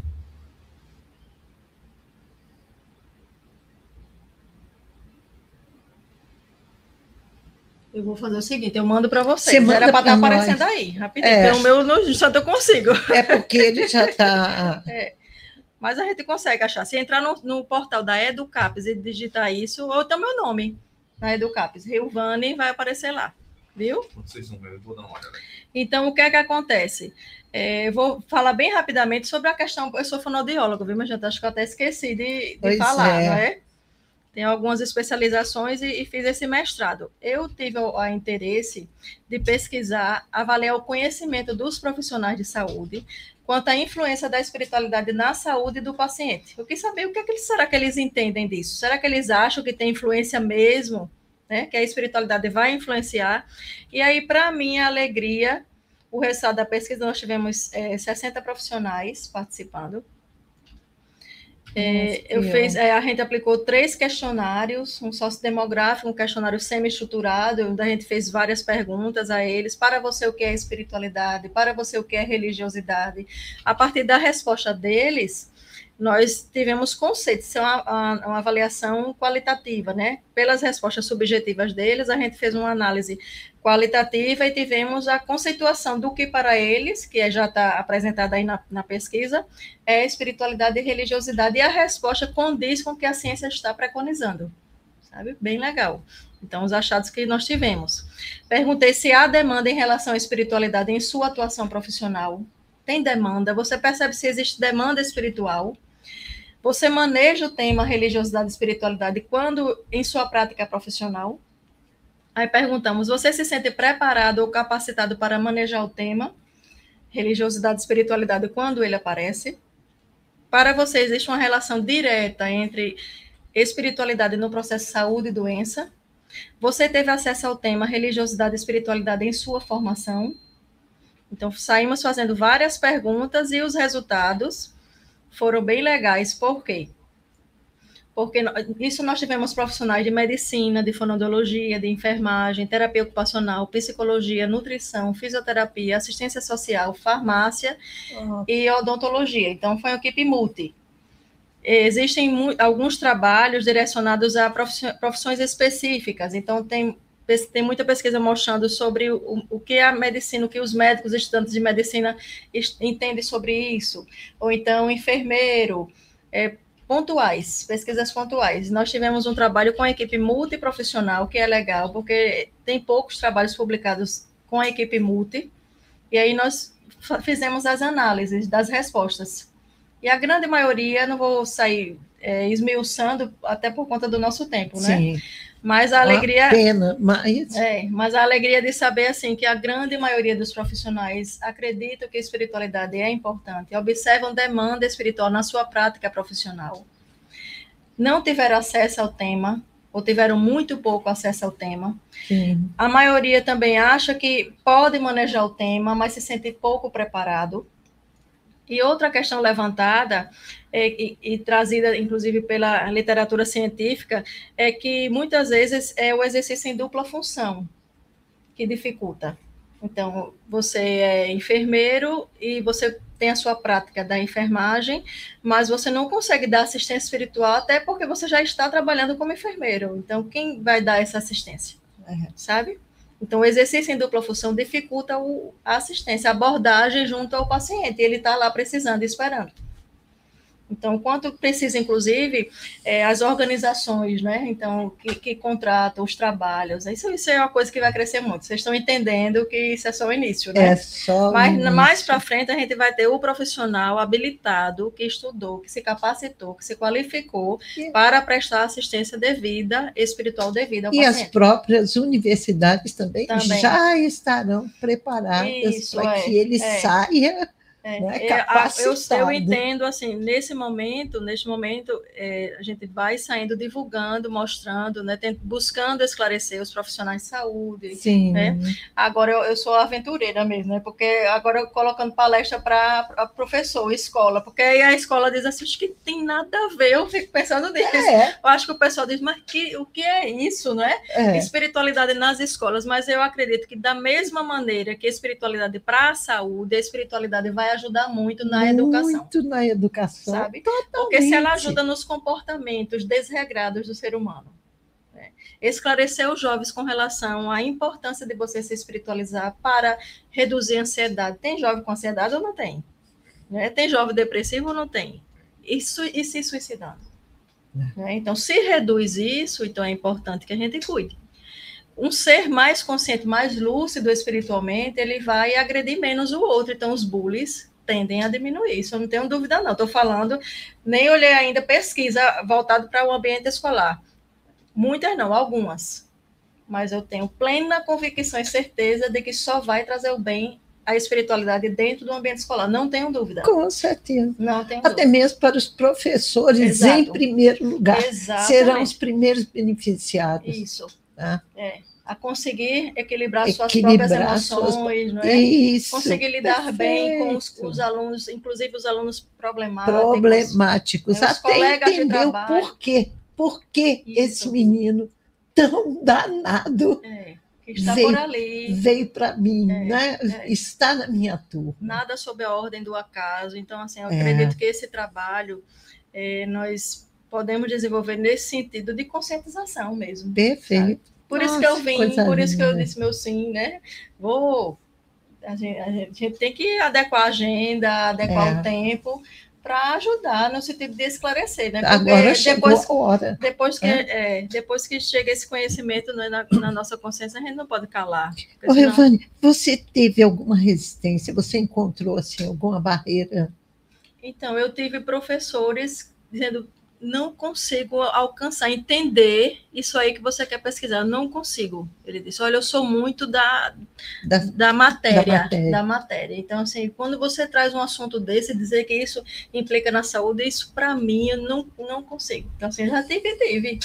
Eu vou fazer o seguinte, eu mando para vocês. Você manda Era para pra estar nós. aparecendo aí, rapidinho. É. Pelo meu no instante eu consigo. É porque ele já está. [laughs] Mas a gente consegue achar. Se entrar no, no portal da Educapes e digitar isso, ou então meu nome na Educapes, Rio Vane, vai aparecer lá. Viu? Vocês não eu vou dar uma olhada. Então, o que é que acontece? É, eu vou falar bem rapidamente sobre a questão. Eu sou fonoaudióloga, viu, mas acho que eu até esqueci de, de falar, é. não é? Tenho algumas especializações e, e fiz esse mestrado. Eu tive o a interesse de pesquisar, avaliar o conhecimento dos profissionais de saúde quanto à influência da espiritualidade na saúde do paciente. Eu quis saber o que, é que eles, será que eles entendem disso? Será que eles acham que tem influência mesmo? Né, que a espiritualidade vai influenciar. E aí, para minha alegria, o resultado da pesquisa, nós tivemos é, 60 profissionais participando. É, eu fiz, é, a gente aplicou três questionários, um sociodemográfico, um questionário semi-estruturado, onde a gente fez várias perguntas a eles. Para você, o que é espiritualidade? Para você, o que é religiosidade? A partir da resposta deles, nós tivemos conceitos, isso é uma, uma, avaliação qualitativa, né? Pelas respostas subjetivas deles, a gente fez uma análise qualitativa e tivemos a conceituação do que para eles, que já está apresentada aí na, na, pesquisa, é espiritualidade e religiosidade, e a resposta condiz com o que a ciência está preconizando, sabe? Bem legal. Então, os achados que nós tivemos. Perguntei se há demanda em relação à espiritualidade em sua atuação profissional. Tem demanda, você percebe se existe demanda espiritual. Você maneja o tema religiosidade e espiritualidade quando em sua prática profissional? Aí perguntamos: você se sente preparado ou capacitado para manejar o tema religiosidade e espiritualidade quando ele aparece? Para você, existe uma relação direta entre espiritualidade no processo de saúde e doença? Você teve acesso ao tema religiosidade e espiritualidade em sua formação? Então, saímos fazendo várias perguntas e os resultados foram bem legais. Por quê? Porque isso nós tivemos profissionais de medicina, de fonoaudiologia, de enfermagem, terapia ocupacional, psicologia, nutrição, fisioterapia, assistência social, farmácia Oh, e odontologia. Então, foi uma equipe multi. Existem alguns trabalhos direcionados a profissões específicas. Então, tem, tem muita pesquisa mostrando sobre o, o que a medicina, o que os médicos, estudantes de medicina entendem sobre isso. Ou então, enfermeiro, é, pontuais, pesquisas pontuais. Nós tivemos um trabalho com a equipe multiprofissional, que é legal, porque tem poucos trabalhos publicados com a equipe multi, e aí nós fizemos as análises das respostas. E a grande maioria, não vou sair é, esmiuçando, até por conta do nosso tempo, né? sim, Mas a alegria. Uma pena, mas É, mas a alegria de saber assim que a grande maioria dos profissionais acreditam que a espiritualidade é importante, observam demanda espiritual na sua prática profissional. Não tiveram acesso ao tema, ou tiveram muito pouco acesso ao tema. sim, A maioria também acha que pode manejar o tema, mas se sente pouco preparado. E outra questão levantada é, e, e trazida, inclusive, pela literatura científica, é que muitas vezes é o exercício em dupla função que dificulta. Então, você é enfermeiro e você tem a sua prática da enfermagem, mas você não consegue dar assistência espiritual, até porque você já está trabalhando como enfermeiro. Então, quem vai dar essa assistência? É. Sabe? Então, o exercício em dupla função dificulta o, a assistência, a abordagem junto ao paciente. Ele está lá precisando esperando. Então, quanto precisa, inclusive, é, as organizações, né? Então, que, que contratam os trabalhos. Isso, isso é uma coisa que vai crescer muito. Vocês estão entendendo que isso é só o início, né? é só. Mas um mais início. para frente a gente vai ter o profissional habilitado que estudou, que se capacitou, que se qualificou E- para prestar assistência devida, espiritual devida ao E as paciente. próprias universidades também, Também. já estarão preparadas para é, que ele é. saia. É, né, é, a- eu, eu capacitado. entendo assim, nesse momento, neste momento, é, a gente vai saindo divulgando, mostrando, né, tent- buscando esclarecer os profissionais de saúde. Sim. É. Agora eu, eu sou aventureira mesmo, né? Porque agora eu colocando palestra para professor, escola, porque aí a escola diz assim, acho que tem nada a ver, eu fico pensando nisso. É, Eu acho que o pessoal diz, mas que, o que é isso, não é? é. Espiritualidade nas escolas, mas eu acredito que da mesma maneira que a espiritualidade para a saúde, a espiritualidade vai ajudar muito na educação, Muito na educação. sabe? Porque se ela totalmente. ajuda nos comportamentos desregrados do ser humano, né? esclarecer os jovens com relação à importância de você se espiritualizar para reduzir a ansiedade. Tem jovem com ansiedade ou não tem? Né? Tem jovem depressivo ou não tem? e, su- e se suicidando. É. né? Então, se reduz isso, então é importante que a gente cuide. Um ser mais consciente, mais lúcido espiritualmente, ele vai agredir menos o outro. Então, os bullies tendem a diminuir. Isso eu não tenho dúvida, não. Estou falando, nem olhei ainda pesquisa voltada para o ambiente escolar. Muitas não, algumas. Mas eu tenho plena convicção e certeza de que só vai trazer o bem a espiritualidade dentro do ambiente escolar. Não tenho dúvida. Com certeza. Não tenho Até dúvida. mesmo para os professores, Exato. em primeiro lugar, Exatamente. serão os primeiros beneficiados. Isso. Tá? É. A conseguir equilibrar suas Equilibrar próprias suas- emoções, não é? Isso. Conseguir lidar bem com os, perfeito. os alunos, inclusive os alunos problemáticos. problemáticos, É, os até entender o porquê. Por que esse menino tão danado É, está Veio- por ali. veio para mim, É, né? é. está na minha turma. nada sob a ordem do acaso. Então, assim, eu É. acredito que esse trabalho eh, nós podemos desenvolver nesse sentido de conscientização mesmo. Perfeito. Por isso que eu Nossa, vim, por isso que eu linda. disse meu sim, né? Vou. A gente, a gente- tem que adequar a agenda, adequar É. o tempo para ajudar no sentido de esclarecer, né? Porque Agora chegou depois, a hora. depois, que, É. é, depois que chega esse conhecimento né, na, na nossa consciência, a gente não pode calar. Ô, senão- você teve alguma resistência? Você encontrou assim, alguma barreira? Então, eu tive professores dizendo, não consigo alcançar, entender isso aí que você quer pesquisar, não consigo. Ele disse, olha, eu sou muito da, Da- da, matéria, da matéria. da matéria. Então, assim, quando você traz um assunto desse, dizer que isso implica na saúde, isso para mim eu não, não consigo. Então, assim, já tive, tive.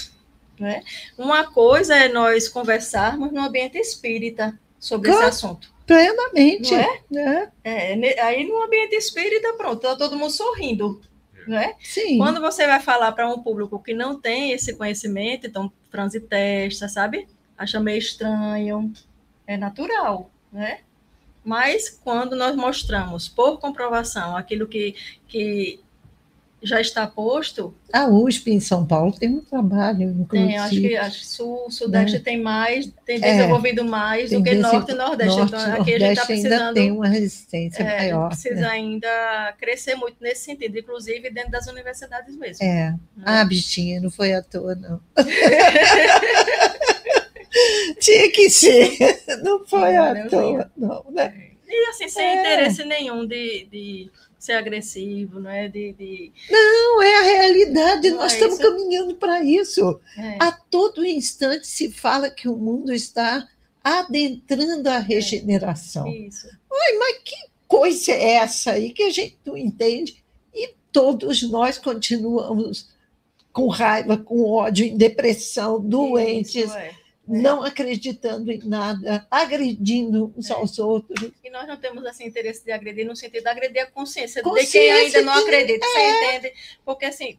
Né? Uma coisa é nós conversarmos no ambiente espírita sobre Claro. esse assunto. Plenamente. Não é? É, ne- aí no ambiente espírita, pronto, tá todo mundo sorrindo. Não é? Sim. Quando você vai falar para um público que não tem esse conhecimento, então franze testa, sabe? Acha meio estranho, é natural, né? Mas quando nós mostramos por comprovação aquilo que, que já está posto, A USP em São Paulo tem um trabalho, inclusive. tem, acho que acho sul, sudeste tem mais, tem É. desenvolvido mais Tem do que norte e nordeste. Norte então aqui a gente está Nordeste ainda precisando tem uma resistência é, maior. precisa né? ainda crescer muito nesse sentido, inclusive dentro das universidades mesmo. É. né? Ah, bichinha, não foi à toa, não. [laughs] Tinha que ser, não foi Não, à toa, não, né? E assim, sem É. interesse nenhum de, de ser agressivo, não é? De, de Não é a realidade, Não nós é estamos isso. caminhando para isso. é, A todo instante se fala que o mundo está adentrando a regeneração. isso. Mas que coisa é essa aí que a gente não entende? E todos nós continuamos com raiva, com ódio, em depressão, doentes, Isso, é. Não acreditando em nada, agredindo uns É. aos outros. E nós não temos assim, interesse de agredir no sentido de agredir a consciência, de Consciência quem ainda não de- é. acredita, você entende? Porque assim,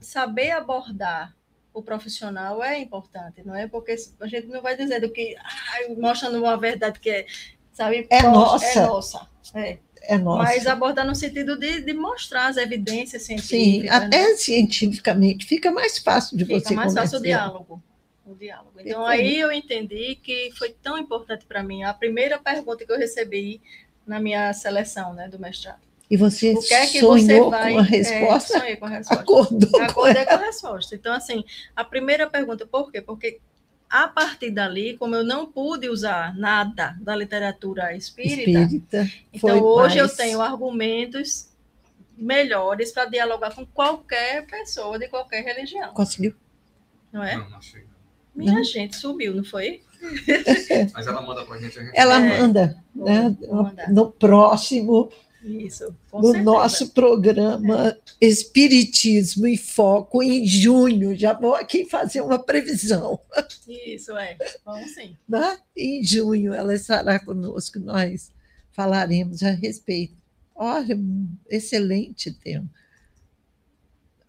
saber abordar o profissional é importante, não é? Porque a gente não vai dizer do que ai, mostrando uma verdade que é, sabe, É poxa, nossa. É nossa. É. É. Mas abordar no sentido de, de mostrar as evidências Sim, científicas. né? até cientificamente fica mais fácil de Fica você mais fácil o conversar. diálogo. O diálogo. Então, Perfeito. aí eu entendi que foi tão importante para mim. A primeira pergunta que eu recebi na minha seleção né, do mestrado. E você O que é que sonhou você vai. com a resposta? É, sonhei com a resposta. Acordou com Acordei com a resposta. Então, assim, a primeira pergunta, por quê? Porque a partir dali, como eu não pude usar nada da literatura espírita, espírita. então hoje eu mais- tenho argumentos melhores para dialogar com qualquer pessoa de qualquer religião, Conseguiu? não é? Não, não sei. Minha Não. gente subiu, não foi? [laughs] Mas ela manda gente. a gente Ela É, manda vou- né, no próximo, Isso. No certeza. nosso programa Espiritismo e Foco, em junho. Já vou aqui fazer uma previsão. Isso, é. Vamos sim. Né? Em junho ela estará conosco, nós falaremos a respeito. Olha, um excelente tema.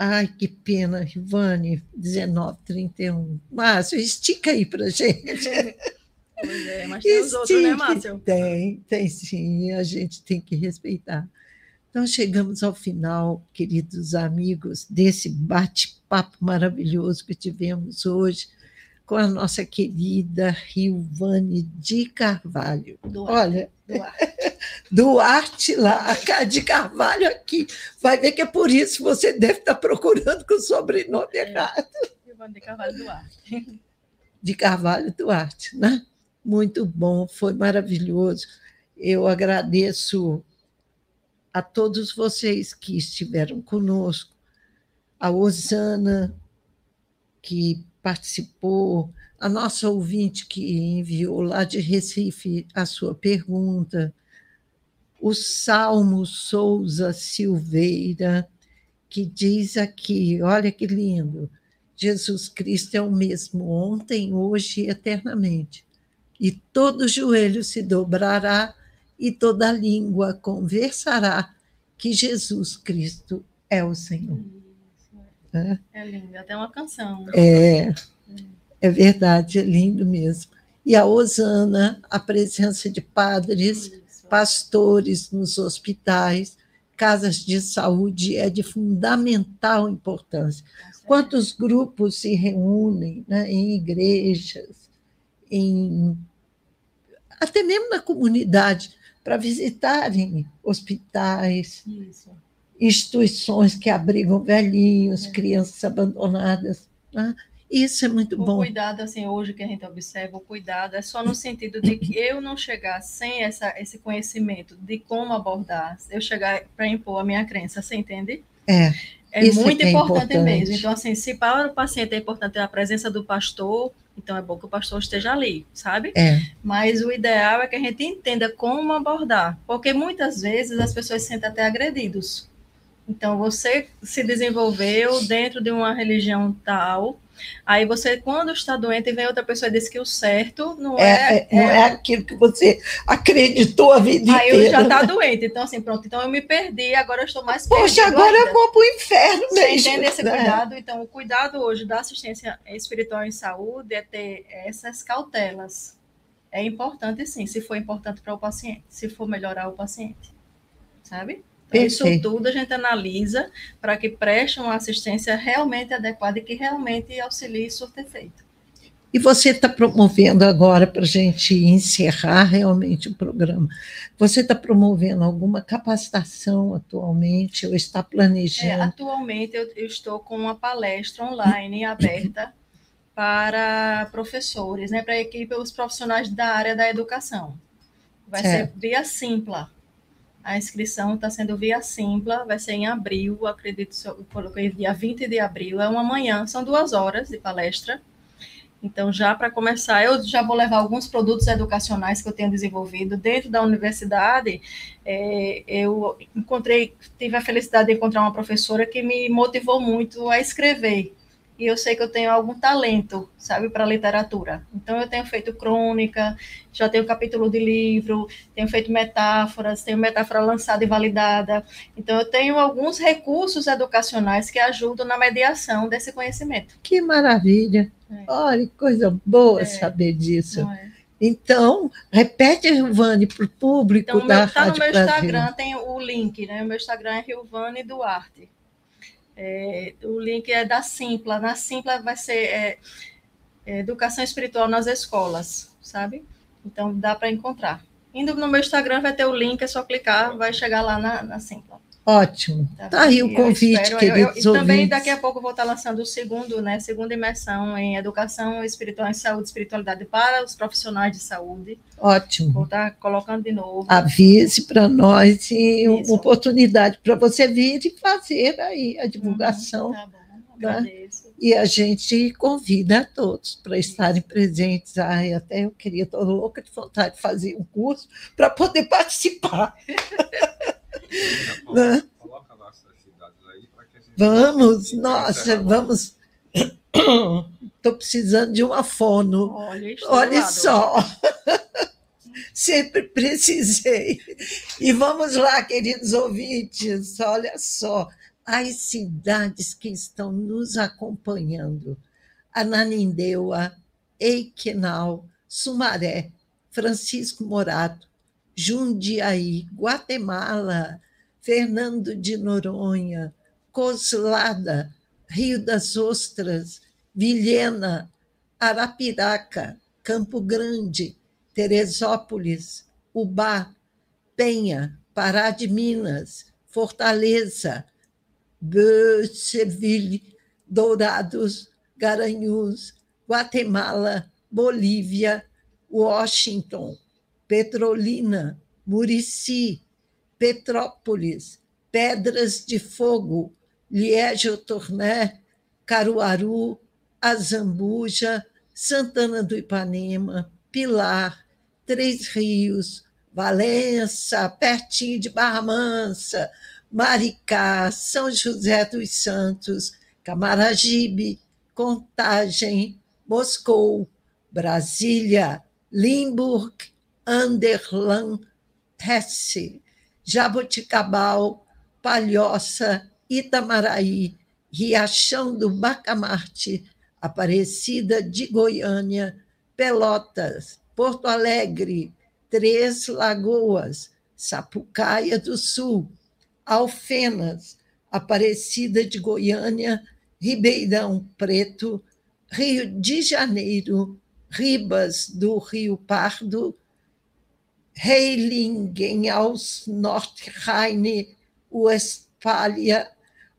Ai, que pena, Rivane, 1931. Márcio, estica aí para gente. [laughs] Pois é, mas tem os outros, né. Márcio? Tem, tem sim, a gente tem que respeitar. Então, chegamos ao final, queridos amigos, desse bate-papo maravilhoso que tivemos hoje com a nossa querida Rilvane de Carvalho. Duarte. Olha, Duarte. [laughs] Duarte lá, de Carvalho aqui. Vai ver que é por isso que você deve estar procurando com o sobrenome É. errado. Ivone de Carvalho Duarte. De Carvalho Duarte, né? Muito bom, foi maravilhoso. Eu agradeço a todos vocês que estiveram conosco, a Osana, que participou, a nossa ouvinte que enviou lá de Recife a sua pergunta, o Salmo Souza Silveira, que diz aqui: olha que lindo, Jesus Cristo é o mesmo ontem, hoje e eternamente. E todo joelho se dobrará e toda língua conversará que Jesus Cristo é o Senhor. É. É lindo, até uma canção. É, é verdade, é lindo mesmo. E a Osana, a presença de padres, Isso. pastores nos hospitais, casas de saúde é de fundamental importância. Quantos grupos se reúnem né, em igrejas, em até mesmo na comunidade, para visitarem hospitais, Isso. Instituições que abrigam velhinhos, É. crianças abandonadas. né? Isso é muito O bom. cuidado, assim, hoje que a gente observa, o cuidado é só no sentido de que eu não chegar sem essa, esse conhecimento de como abordar, eu chegar para impor a minha crença, você entende? É, É Isso é muito é importante, importante. mesmo. Então, assim, se para o paciente é importante a presença do pastor, então é bom que o pastor esteja ali, sabe? é, Mas o ideal é que a gente entenda como abordar, porque muitas vezes as pessoas se sentem até agredidos. Então, você se desenvolveu dentro de uma religião tal, aí você, quando está doente, vem outra pessoa e diz que o certo não é, é. é- não é aquilo que você acreditou a vida Aí inteira. já né? está doente. Então, assim, pronto. Então, eu me perdi, agora eu estou mais Poxa, agora ainda. eu vou para o inferno Você mesmo. entende esse né? cuidado? Então, o cuidado hoje da assistência espiritual em saúde é ter essas cautelas. É importante, sim, se for importante para o paciente, se for melhorar o paciente. Sabe? Então, isso tudo a gente analisa para que preste uma assistência realmente adequada e que realmente auxilie isso a ter feito. E você está promovendo agora, para a gente encerrar realmente o programa, você está promovendo alguma capacitação atualmente ou está É, planejando? atualmente, eu, eu estou com uma palestra online [coughs] aberta para professores, né, para a equipe, os profissionais da área da educação. Vai ser via Simpla. A inscrição está sendo via Simpla, vai ser em abril, acredito, eu coloquei dia 20 de abril, é uma manhã, são duas horas de palestra. Então, já para começar, eu já vou levar alguns produtos educacionais que eu tenho desenvolvido dentro da universidade. É, eu encontrei, tive a felicidade de encontrar uma professora que me motivou muito a escrever. E eu sei que eu tenho algum talento, sabe, para literatura. Então, eu tenho feito crônica, já tenho capítulo de livro, tenho feito metáforas, tenho metáfora lançada e validada. Então, eu tenho alguns recursos educacionais que ajudam na mediação desse conhecimento. Que maravilha! É. Olha, que coisa boa É. saber disso. É? Então, repete, Rilvane, para o público Então, da meu, tá no Rádio meu Brasil. Instagram, tem o link, né? O meu Instagram é Rilvane Duarte. É, o link é da Simpla. Na Simpla vai ser é, é, Educação Espiritual nas Escolas, sabe? Então, dá para encontrar. Indo no meu Instagram, vai ter o link, é só clicar, vai chegar lá na, na Simpla. Ótimo. Tá Tá aí o E eu convite, espero- eu- eu- queridos E também daqui a pouco eu vou estar lançando o segundo, né? Segunda imersão em Educação Espiritual em Saúde e Espiritualidade para os profissionais de saúde. Vou Ótimo. estar colocando de novo. Avise para nós e uma Isso. oportunidade para você vir e fazer aí a divulgação. Tá bom, agradeço. E a gente convida a todos para estarem presentes. Ai, até eu queria, estou louca de vontade de fazer um curso para poder participar. [laughs] Né? Coloca lá essas cidades aí para que a gente. Vamos, nossa, vamos. [clears throat] Estou precisando de uma fono. Olha, estou Olha só. [laughs] Sempre precisei. E vamos lá, queridos ouvintes, olha só. As cidades que estão nos acompanhando: Ananindeua, Eiquenal, Sumaré, Francisco Morato, Jundiaí, Guatemala, Fernando de Noronha, Coslada, Rio das Ostras, Vilhena, Arapiraca, Campo Grande, Teresópolis, Ubá, Penha, Pará de Minas, Fortaleza, Seville, Dourados, Garanhuns, Guatemala, Bolívia, Washington, Petrolina, Murici, Petrópolis, Pedras de Fogo, Liege-Tourné, Caruaru, Azambuja, Santana do Ipanema, Pilar, Três Rios, Valença, pertinho de Barra Mansa, Maricá, São José dos Santos, Camaragibe, Contagem, Moscou, Brasília, Limburg, Anderlan, Hesse, Jaboticabal, Palhoça, Itamaraí, Riachão do Bacamarte, Aparecida de Goiânia, Pelotas, Porto Alegre, Três Lagoas, Sapucaia do Sul, Alfenas, Aparecida de Goiânia, Ribeirão Preto, Rio de Janeiro, Ribas do Rio Pardo, Heilingen aus Nordrhein, Westfália,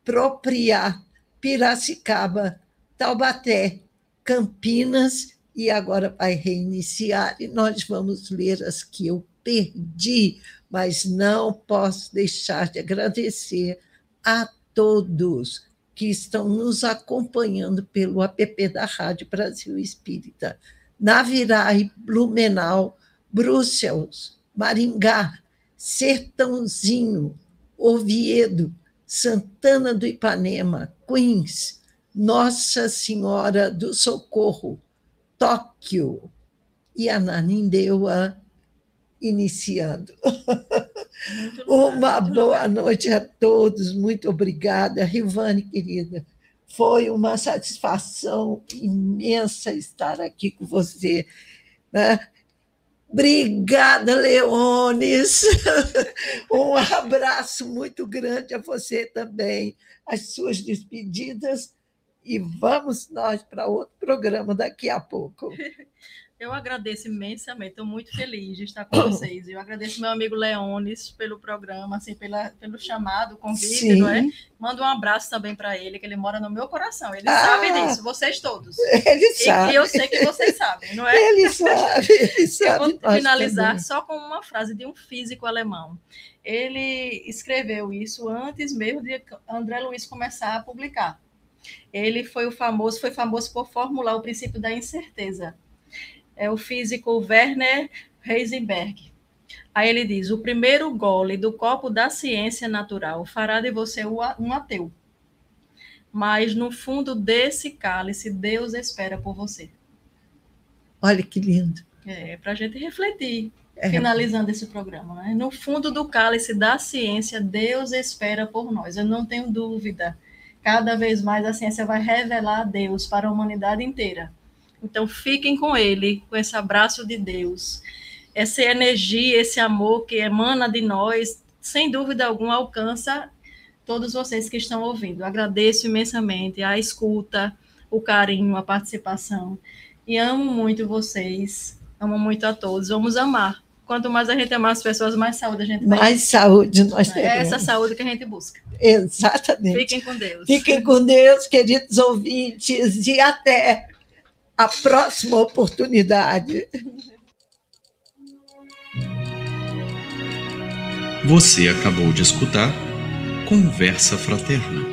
Propriá, Piracicaba, Taubaté, Campinas, e agora vai reiniciar, e nós vamos ler as que eu perdi, mas não posso deixar de agradecer a todos que estão nos acompanhando pelo app da Rádio Brasil Espírita. Naviraí, Blumenau, Bruxelas, Maringá, Sertãozinho, Oviedo, Santana do Ipanema, Queens, Nossa Senhora do Socorro, Tóquio e Ananindeua iniciando. [laughs] Uma boa noite a todos, muito obrigada. Rivane, querida, foi uma satisfação imensa estar aqui com você. Né? Obrigada, Leones. [laughs] Um abraço muito grande a você também. As suas despedidas e vamos nós para outro programa daqui a pouco. [laughs] Eu agradeço imensamente, estou muito feliz de estar com [coughs] vocês. Eu agradeço meu amigo Leones pelo programa, assim, pela, pelo chamado, convite, Sim. não é? Mando um abraço também para ele, que ele mora no meu coração. Ele ah, sabe disso, vocês todos. Ele e, sabe. E eu sei que vocês sabem, não é? Ele sabe, ele sabe. [laughs] Eu vou finalizar também. só com uma frase de um físico alemão. Ele escreveu isso antes mesmo de André Luiz começar a publicar. Ele foi o famoso, foi famoso por formular o princípio da incerteza é o físico Werner Heisenberg. Aí ele diz: o primeiro gole do copo da ciência natural fará de você um ateu. Mas no fundo desse cálice, Deus espera por você. Olha que lindo. É, para a gente refletir, é. finalizando esse programa. Né? No fundo do cálice da ciência, Deus espera por nós. Eu não tenho dúvida. Cada vez mais a ciência vai revelar a Deus para a humanidade inteira. Então, fiquem com ele, com esse abraço de Deus. Essa energia, esse amor que emana de nós, sem dúvida alguma, alcança todos vocês que estão ouvindo. agradeço imensamente a escuta, o carinho, a participação. E amo muito vocês. Amo muito a todos. Vamos amar. Quanto mais a gente amar as pessoas, mais saúde a gente vai Mais saúde nós teremos. É essa saúde que a gente busca. Exatamente. Fiquem com Deus. Fiquem com Deus, queridos ouvintes, e até a próxima oportunidade. Você acabou de escutar Conversa Fraterna